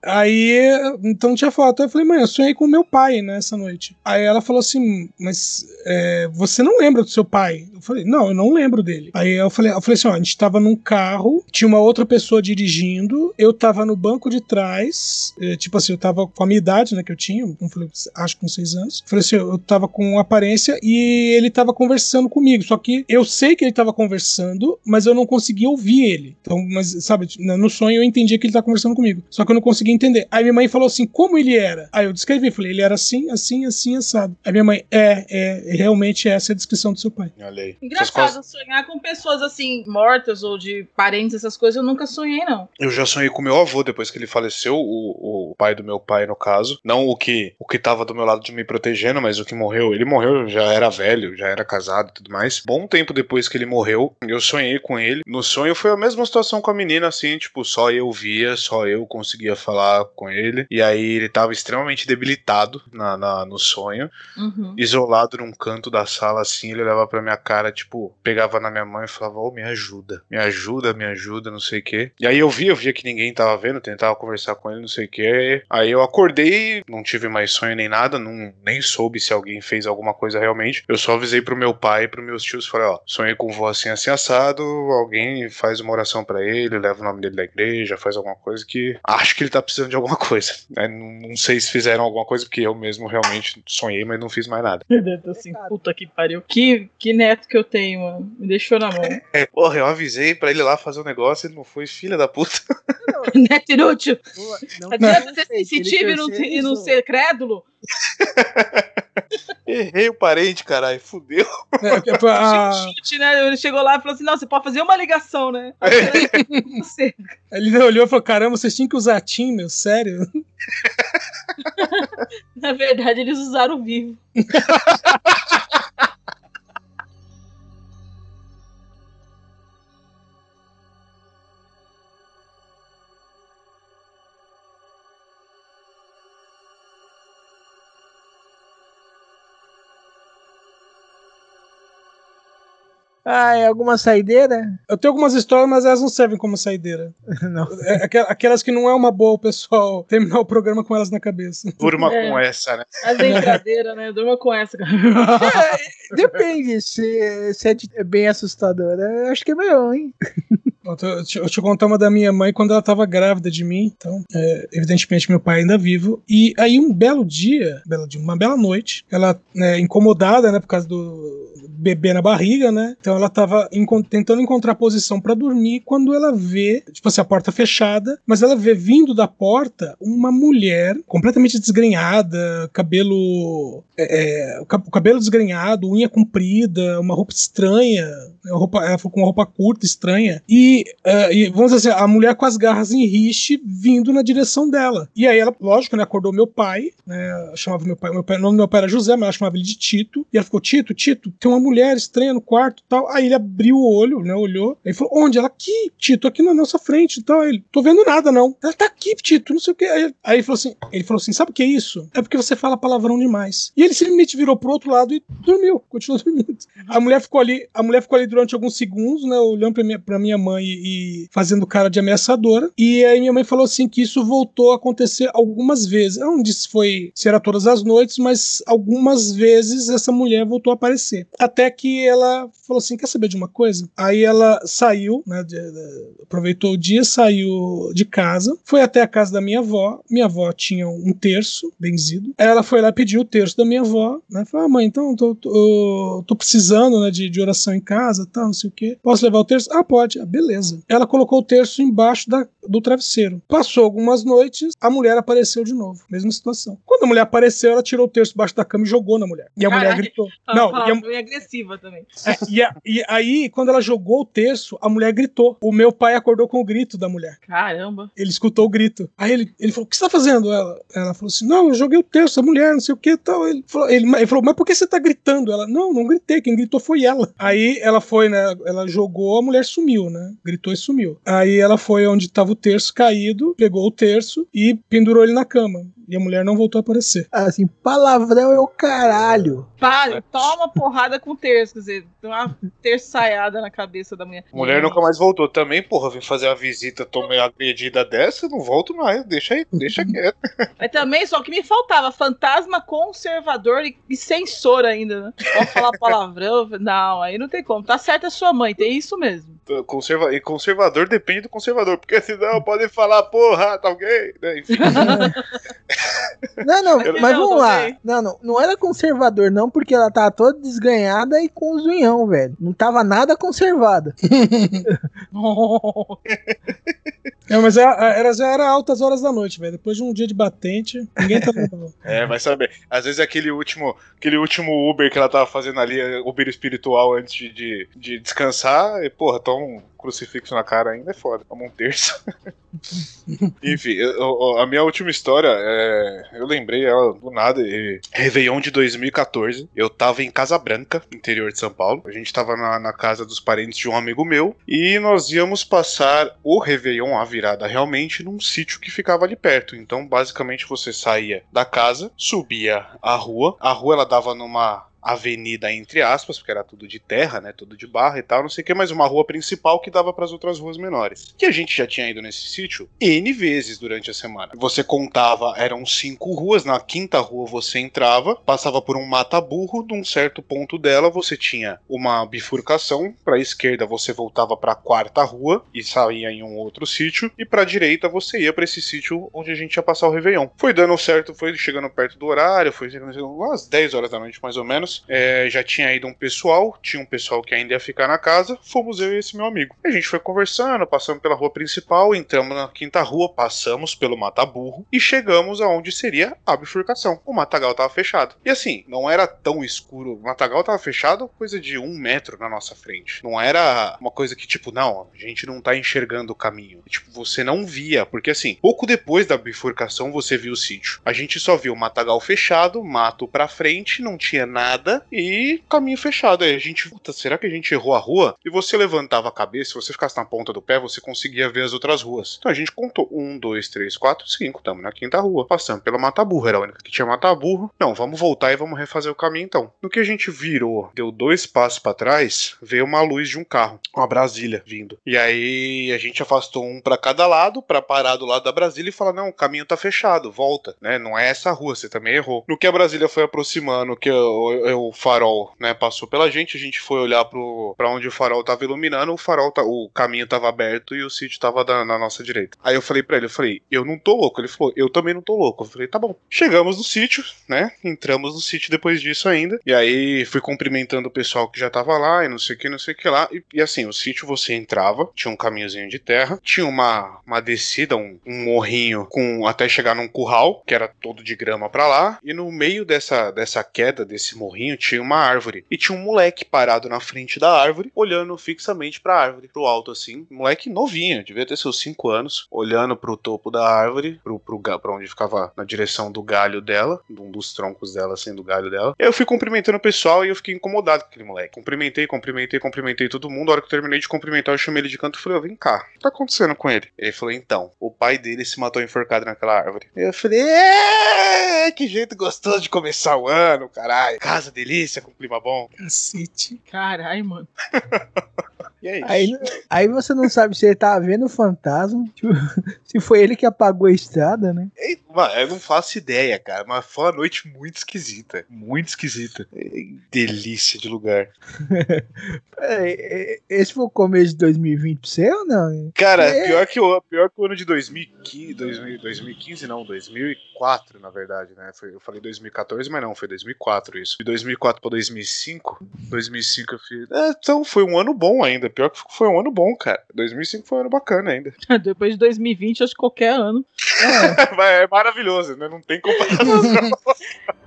Aí, então não tinha foto. Aí eu falei, mãe, eu sonhei com meu pai nessa noite. Aí ela falou assim, mas é, você não lembra do seu pai? Eu falei, não, eu não lembro dele. Aí eu falei, eu falei assim, ó, a gente tava num carro, tinha uma outra pessoa dirigindo, eu tava no banco de trás, é, tipo assim, eu tava com a minha idade, né, que eu tinha, eu falei, acho que com seis anos. Eu falei assim, eu tava com aparência e ele tava conversando comigo, só que eu sei que ele tava conversando, mas eu não conseguia ouvir ele. Então, mas sabe, no sonho eu entendi que ele tava conversando comigo, só que eu não conseguia entender. Aí minha mãe falou assim, como ele era? Aí eu descrevi, falei, ele era assim, assim, assim, assado. Aí minha mãe, é, é, realmente essa é a descrição do seu pai. Olha aí. Engraçado, coisas- sonhar com pessoas assim, mortas ou de parentes, essas coisas, eu nunca sonhei, não. Eu já sonhei com meu avô depois que ele faleceu, o, o pai do meu pai, no caso. Não o que o que tava do meu lado de me protegendo, mas o que morreu. Ele morreu, já era velho, já era casado e tudo mais. Bom tempo depois que ele morreu, eu sonhei com ele. No sonho foi a mesma situação com a menina, assim, tipo, só eu via, só eu conseguia falar com ele. E aí ele tava extremamente debilitado na, na- no sonho Uhum. isolado num canto da sala assim, ele olhava pra minha cara, tipo, pegava na minha mão e falava, ô, me ajuda, me ajuda, me ajuda, não sei o quê. E aí eu via, eu via que ninguém tava vendo, tentava conversar com ele, não sei o quê. Aí eu acordei, não tive mais sonho nem nada, não, nem soube se alguém fez alguma coisa realmente. Eu só avisei pro meu pai e pros meus tios, falei, ó, sonhei com o vô assim, assim, assado, alguém faz uma oração pra ele, leva o nome dele da igreja, faz alguma coisa que acho que ele tá precisando de alguma coisa. Né, Não, não sei se fizeram alguma coisa, porque eu mesmo realmente sonhei, mas não fiz mais nada. Assim, puta que pariu. Que, que neto que eu tenho, mano. Me deixou na mão. É, porra, eu avisei pra ele lá fazer o negócio, ele não foi, filha da puta. Neto inútil. Não, Adianta ser sensitivo e não, e ser crédulo? Errei o parente, caralho, fudeu. É, é a- Chute, né? Ele chegou lá e falou assim: não, você pode fazer uma ligação, né? Você. Ele olhou e falou: caramba, vocês tinham que usar TIM, meu, sério? Na verdade, eles usaram o vivo. Ah, é alguma saideira? Eu tenho algumas histórias, mas elas não servem como saideira. Não. É aquel- aquelas que não é uma boa o pessoal terminar o programa com elas na cabeça. Durma É. com essa, né? As brincadeira, né? Durma com essa, cara. É, depende, se, se é de- é bem assustadora. Acho que é melhor, hein? Tô- Deixa eu te contar uma da minha mãe quando ela tava grávida de mim. Então, é, evidentemente, meu pai ainda vivo. E aí, um belo dia, belo dia uma bela noite, ela, né, incomodada, né, por causa do bebê na barriga, né? Então, ela tava tentando encontrar posição pra dormir quando ela vê, tipo assim, a porta fechada, mas ela vê vindo da porta uma mulher completamente desgrenhada, cabelo. é, é, o cab- o cabelo desgrenhado, unha comprida, uma roupa estranha, roupa, ela ficou com roupa curta, estranha. E, é, e, vamos dizer assim, a mulher com as garras em riche vindo na direção dela. E aí ela, lógico, né, acordou meu pai, né, chamava meu pai, meu pai, o nome do meu pai era José, mas ela chamava ele de Tito. E ela ficou, Tito, Tito, tem uma mulher estranha no quarto tal. Aí ele abriu o olho, né, olhou. Aí falou, onde? Ela, aqui, Tito, aqui na nossa frente e tal. Ele, tô vendo nada não. Ela tá aqui, Tito, não sei o que. Aí, aí ele falou assim, ele falou assim, sabe o que é isso? É porque você fala palavrão demais. E ele simplesmente virou pro outro lado e dormiu, continuou dormindo. A mulher ficou ali, a mulher ficou ali durante alguns segundos, né, olhando pra minha, pra minha mãe e, fazendo cara de ameaçadora. E aí minha mãe falou assim que isso voltou a acontecer algumas vezes. Eu não disse se foi se era todas as noites, mas algumas vezes essa mulher voltou a aparecer. Até que ela falou assim: quer saber de uma coisa? Aí ela saiu, né? de- de- aproveitou o dia, saiu de casa, foi até a casa da minha avó. Minha avó tinha um terço benzido. Ela foi lá pedir o terço da minha avó, né? Falou, ah, mãe, então tô, tô, tô precisando né, de, de oração em casa, tal, não sei o quê. Posso levar o terço? Ah, pode. Ah, beleza. Ela colocou o terço embaixo da, do travesseiro. Passou algumas noites, a mulher apareceu de novo. Mesma situação. Quando a mulher apareceu, ela tirou o terço embaixo da cama e jogou na mulher. E a mulher Caralho. gritou. Não, e a, agressiva também. é, e, a- e aí, quando ela jogou o terço, a mulher gritou. O meu pai acordou com o grito da mulher. Caramba. Ele escutou o grito. Aí ele, ele falou: O que você tá fazendo? Ela, ela falou assim: Não, eu joguei o terço da mulher, não sei o que tal. Ele falou, ele, ele falou: Mas por que você tá gritando? Ela: Não, não gritei. Quem gritou foi ela. Aí ela foi, né? Ela jogou, a mulher sumiu, né? Gritou e sumiu. Aí ela foi onde tava o terço caído, pegou o terço e pendurou ele na cama. E a mulher não voltou a aparecer. Assim, palavrão é o caralho. Para, toma porrada com terço, quer dizer, tem uma terçaiada na cabeça da mulher. Mulher nunca mais voltou. Também, porra, vim fazer uma visita, tomei uma agredida dessa, não volto mais. Deixa aí, deixa quieto. Mas também, só que me faltava fantasma conservador e, e censor ainda, né? Pode falar palavrão? Não, aí não tem como. Tá certa a sua mãe, tem isso mesmo. Conserva... E conservador depende do conservador, porque senão pode falar, porra, tá ok? Né, Enfim. Não, não, Eu- mas Não, vamos lá. Não, não, não era conservador, não, porque ela tava toda desganhada e com os unhão, velho. Não tava nada conservada. É, mas era, era- já era altas horas da noite, velho. Depois de um dia de batente, ninguém tá. É, vai saber. Às vezes aquele último, aquele último Uber que ela tava fazendo ali, Uber espiritual antes de, de, de descansar, e porra, um crucifixo na cara ainda é foda. Toma um terço. Enfim, eu- a minha última história, é, eu lembrei ela do nada. E, Réveillon de 2014. Eu tava em Casa Branca, interior de São Paulo. A gente tava na, na casa dos parentes de um amigo meu. E nós íamos passar o Réveillon, a virada realmente, num sítio que ficava ali perto. Então, basicamente, você saía da casa, subia a rua. A rua ela dava numa avenida entre aspas, porque era tudo de terra, né, tudo de barra e tal, não sei o que, mas uma rua principal que dava para as outras ruas menores. Que a gente já tinha ido nesse sítio N vezes durante a semana. Você contava, eram cinco ruas, na quinta rua você entrava, passava por um mata-burro, num certo ponto dela você tinha uma bifurcação, para a esquerda você voltava para a quarta rua e saía em um outro sítio, e para a direita você ia para esse sítio onde a gente ia passar o Réveillon. Foi dando certo, foi chegando perto do horário, foi chegando umas 10 horas da noite mais ou menos. É, já tinha ido um pessoal, tinha um pessoal que ainda ia ficar na casa, fomos eu e esse meu amigo. A gente foi conversando, passamos pela rua principal, entramos na quinta rua, passamos pelo Mata-Burro e chegamos aonde seria a bifurcação. O matagal tava fechado. E assim, não era tão escuro. O matagal tava fechado, coisa de um metro na nossa frente. Não era uma coisa que, tipo, não, a gente não tá enxergando o caminho. Tipo, você não via, porque assim, pouco depois da bifurcação você viu o sítio. A gente só viu o matagal fechado, mato pra frente, não tinha nada e caminho fechado. Aí a gente, puta, será que a gente errou a rua? E você levantava a cabeça, se você ficasse na ponta do pé, você conseguia ver as outras ruas. Então a gente contou: um, dois, três, quatro, cinco. Estamos na quinta rua. Passando pela Mata Burro, era a única que tinha Mata Burro. Não, vamos voltar e vamos refazer o caminho então. No que a gente virou, deu dois passos para trás, veio uma luz de um carro, uma Brasília vindo. E aí a gente afastou um para cada lado, para parar do lado da Brasília e falar: não, o caminho tá fechado, volta, né? Não é essa rua, você também errou. No que a Brasília foi aproximando, que o, o farol, né, passou pela gente, a gente foi olhar pro, pra onde o farol tava iluminando, o farol, tá, o caminho tava aberto e o sítio tava da, na nossa direita. Aí eu falei para ele, eu falei, eu não tô louco. Ele falou, eu também não tô louco. Eu falei, tá bom. Chegamos no sítio, né? Entramos no sítio depois disso ainda. E aí fui cumprimentando o pessoal que já tava lá e não sei o que, não sei o que lá. E, e assim, o sítio você entrava, tinha um caminhozinho de terra, tinha uma, uma descida, um, um morrinho com até chegar num curral, que era todo de grama para lá. E no meio dessa, dessa queda, desse morrinho, tinha uma árvore. E tinha um moleque parado na frente da árvore, olhando fixamente pra árvore, pro alto assim. Moleque novinho, devia ter seus 5 anos, olhando pro topo da árvore, pro, pro, onde ficava na direção do galho dela, um dos troncos dela, assim, do galho dela. Eu fui cumprimentando o pessoal e eu fiquei incomodado com aquele moleque. Cumprimentei, cumprimentei, cumprimentei todo mundo. A hora que eu terminei de cumprimentar, eu chamei ele de canto e falei, vem cá, o que tá acontecendo com ele? Ele falou, então, o pai dele se matou enforcado naquela árvore. Eu falei, que jeito gostoso de começar o ano, caralho. Delícia, com clima bom. Cacete. Caralho, mano. E é isso. Aí, aí você não sabe se ele tá vendo o fantasma, tipo, se foi ele que apagou a estrada, né? Ei, Mano, eu não faço ideia, cara, mas foi uma noite muito esquisita. Muito esquisita. É, delícia de lugar. É, é, Esse foi o começo de 2020 pra você ou não? Cara, É. pior, que o, pior que o ano de 2015, 2000 2015 não, 2004 na verdade, né? Foi- eu falei 2014, mas não, foi 2004 isso. De 2004 pra 2005, 2005 eu fiz... É, então foi um ano bom ainda, pior que foi um ano bom, cara. 2005 foi um ano bacana ainda. Depois de 2020, acho que qualquer ano. Mas é maravilhoso, né? Não tem comparação.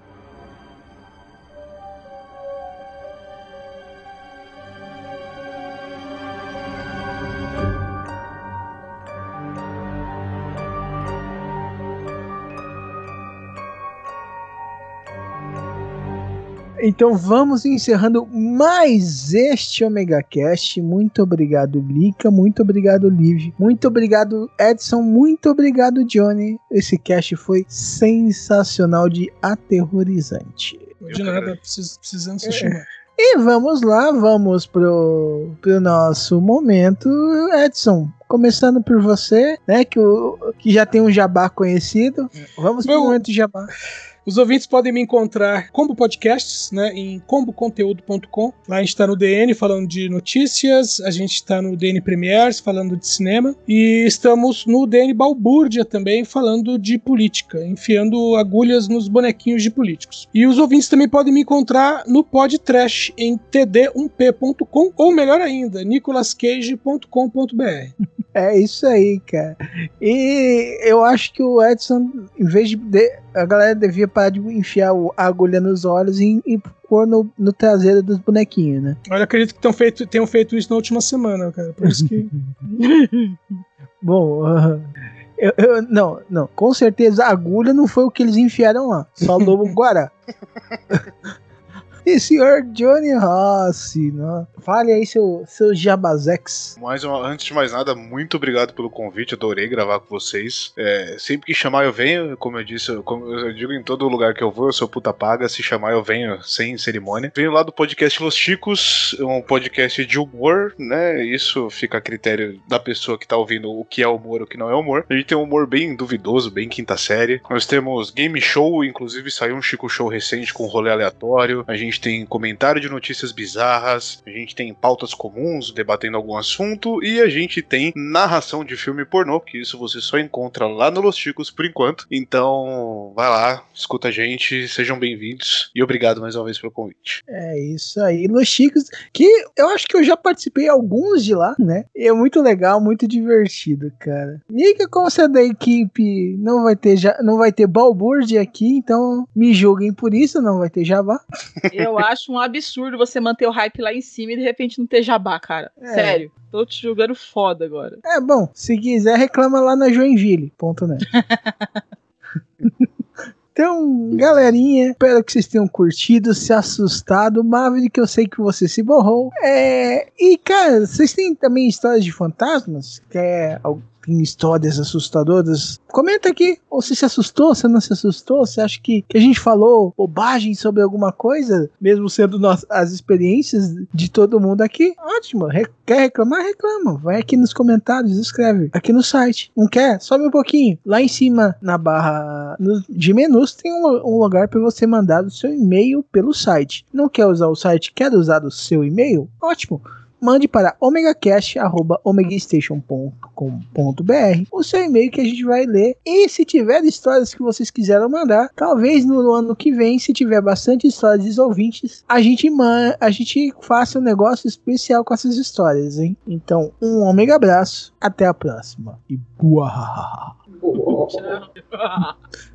Então vamos encerrando mais este Omega Cast. Muito obrigado, Lica. Muito obrigado, Liv. Muito obrigado, Edson. Muito obrigado, Johnny. Esse cast foi sensacional de aterrorizante. De nada, precis- precisando se chamar. E vamos lá, vamos pro, pro nosso momento, Edson. Começando por você, né? Que, o, que já tem um jabá conhecido. Vamos pro Meu- momento de jabá. Os ouvintes podem me encontrar Combo Podcasts, né, em comboconteúdo.com. Lá a gente está no DN falando de notícias, a gente está no DN Premiers falando de cinema e estamos no DN Balbúrdia também falando de política, enfiando agulhas nos bonequinhos de políticos. E os ouvintes também podem me encontrar no Pod Trash em td1p.com ou melhor ainda, nicolascage.com.br. É isso aí, cara. E eu acho que o Edson, em vez de. A galera devia parar de enfiar o- a agulha nos olhos e, e pôr no, no traseiro dos bonequinhos, né? Olha, acredito que tenham feito, tenham feito isso na última semana, cara. Por isso que. Bom, ah, eu, eu- não, não. Com certeza a agulha não foi o que eles enfiaram lá. Só lobo guará. E senhor Johnny Rossi, né? fale aí seu, seu jabazex. Antes de mais nada, muito obrigado pelo convite. Adorei gravar com vocês. É, sempre que chamar eu venho, como eu disse, como eu digo em todo lugar que eu vou, eu sou puta paga. Se chamar eu venho sem cerimônia. Venho lá do podcast Los Chicos, um podcast de humor, né? Isso fica a critério da pessoa que tá ouvindo o que é humor, o que não é humor. A gente tem um humor bem duvidoso, bem quinta série. Nós temos game show, inclusive saiu um Chico Show recente com rolê aleatório. A gente gente tem comentário de notícias bizarras, a gente tem pautas comuns debatendo algum assunto e a gente tem narração de filme pornô, que isso você só encontra lá no Los Chicos por enquanto. Então, vai lá, escuta a gente, sejam bem-vindos e obrigado mais uma vez pelo convite. É isso aí, Los Chicos, que eu acho que eu já participei alguns de lá, né? E é muito legal, muito divertido, cara. Que como você é da equipe não vai ter já, não vai ter balbúrdia aqui, então me julguem por isso, não vai ter jabá. Eu acho um absurdo você manter o hype lá em cima e de repente não ter jabá, cara. É. Sério. Tô te julgando foda agora. É bom, se quiser reclama lá na Joinville. Ponto net. Então, galerinha, espero que vocês tenham curtido, se assustado. Maverick, que eu sei que você se borrou. É... E, cara, vocês têm também histórias de fantasmas? Quer tem histórias assustadoras? Comenta aqui. Ou você se assustou, você não se assustou? Você acha que, que a gente falou bobagem sobre alguma coisa? Mesmo sendo nós, as experiências de todo mundo aqui? Ótimo. Re- quer reclamar? Reclama. Vai aqui nos comentários, escreve. Aqui no site. Não quer? Sobe um pouquinho. Lá em cima, na barra no- de menus, tem um, um lugar para você mandar o seu e-mail pelo site. Não quer usar o site? Quer usar o seu e-mail? Ótimo mande para omegacast.omegastation.com.br o seu e-mail que a gente vai ler. E se tiver histórias que vocês quiseram mandar, talvez no ano que vem, se tiver bastante histórias dos ouvintes, a gente, a gente faça um negócio especial com essas histórias, hein? Então, um ômega abraço, até a próxima. E boa!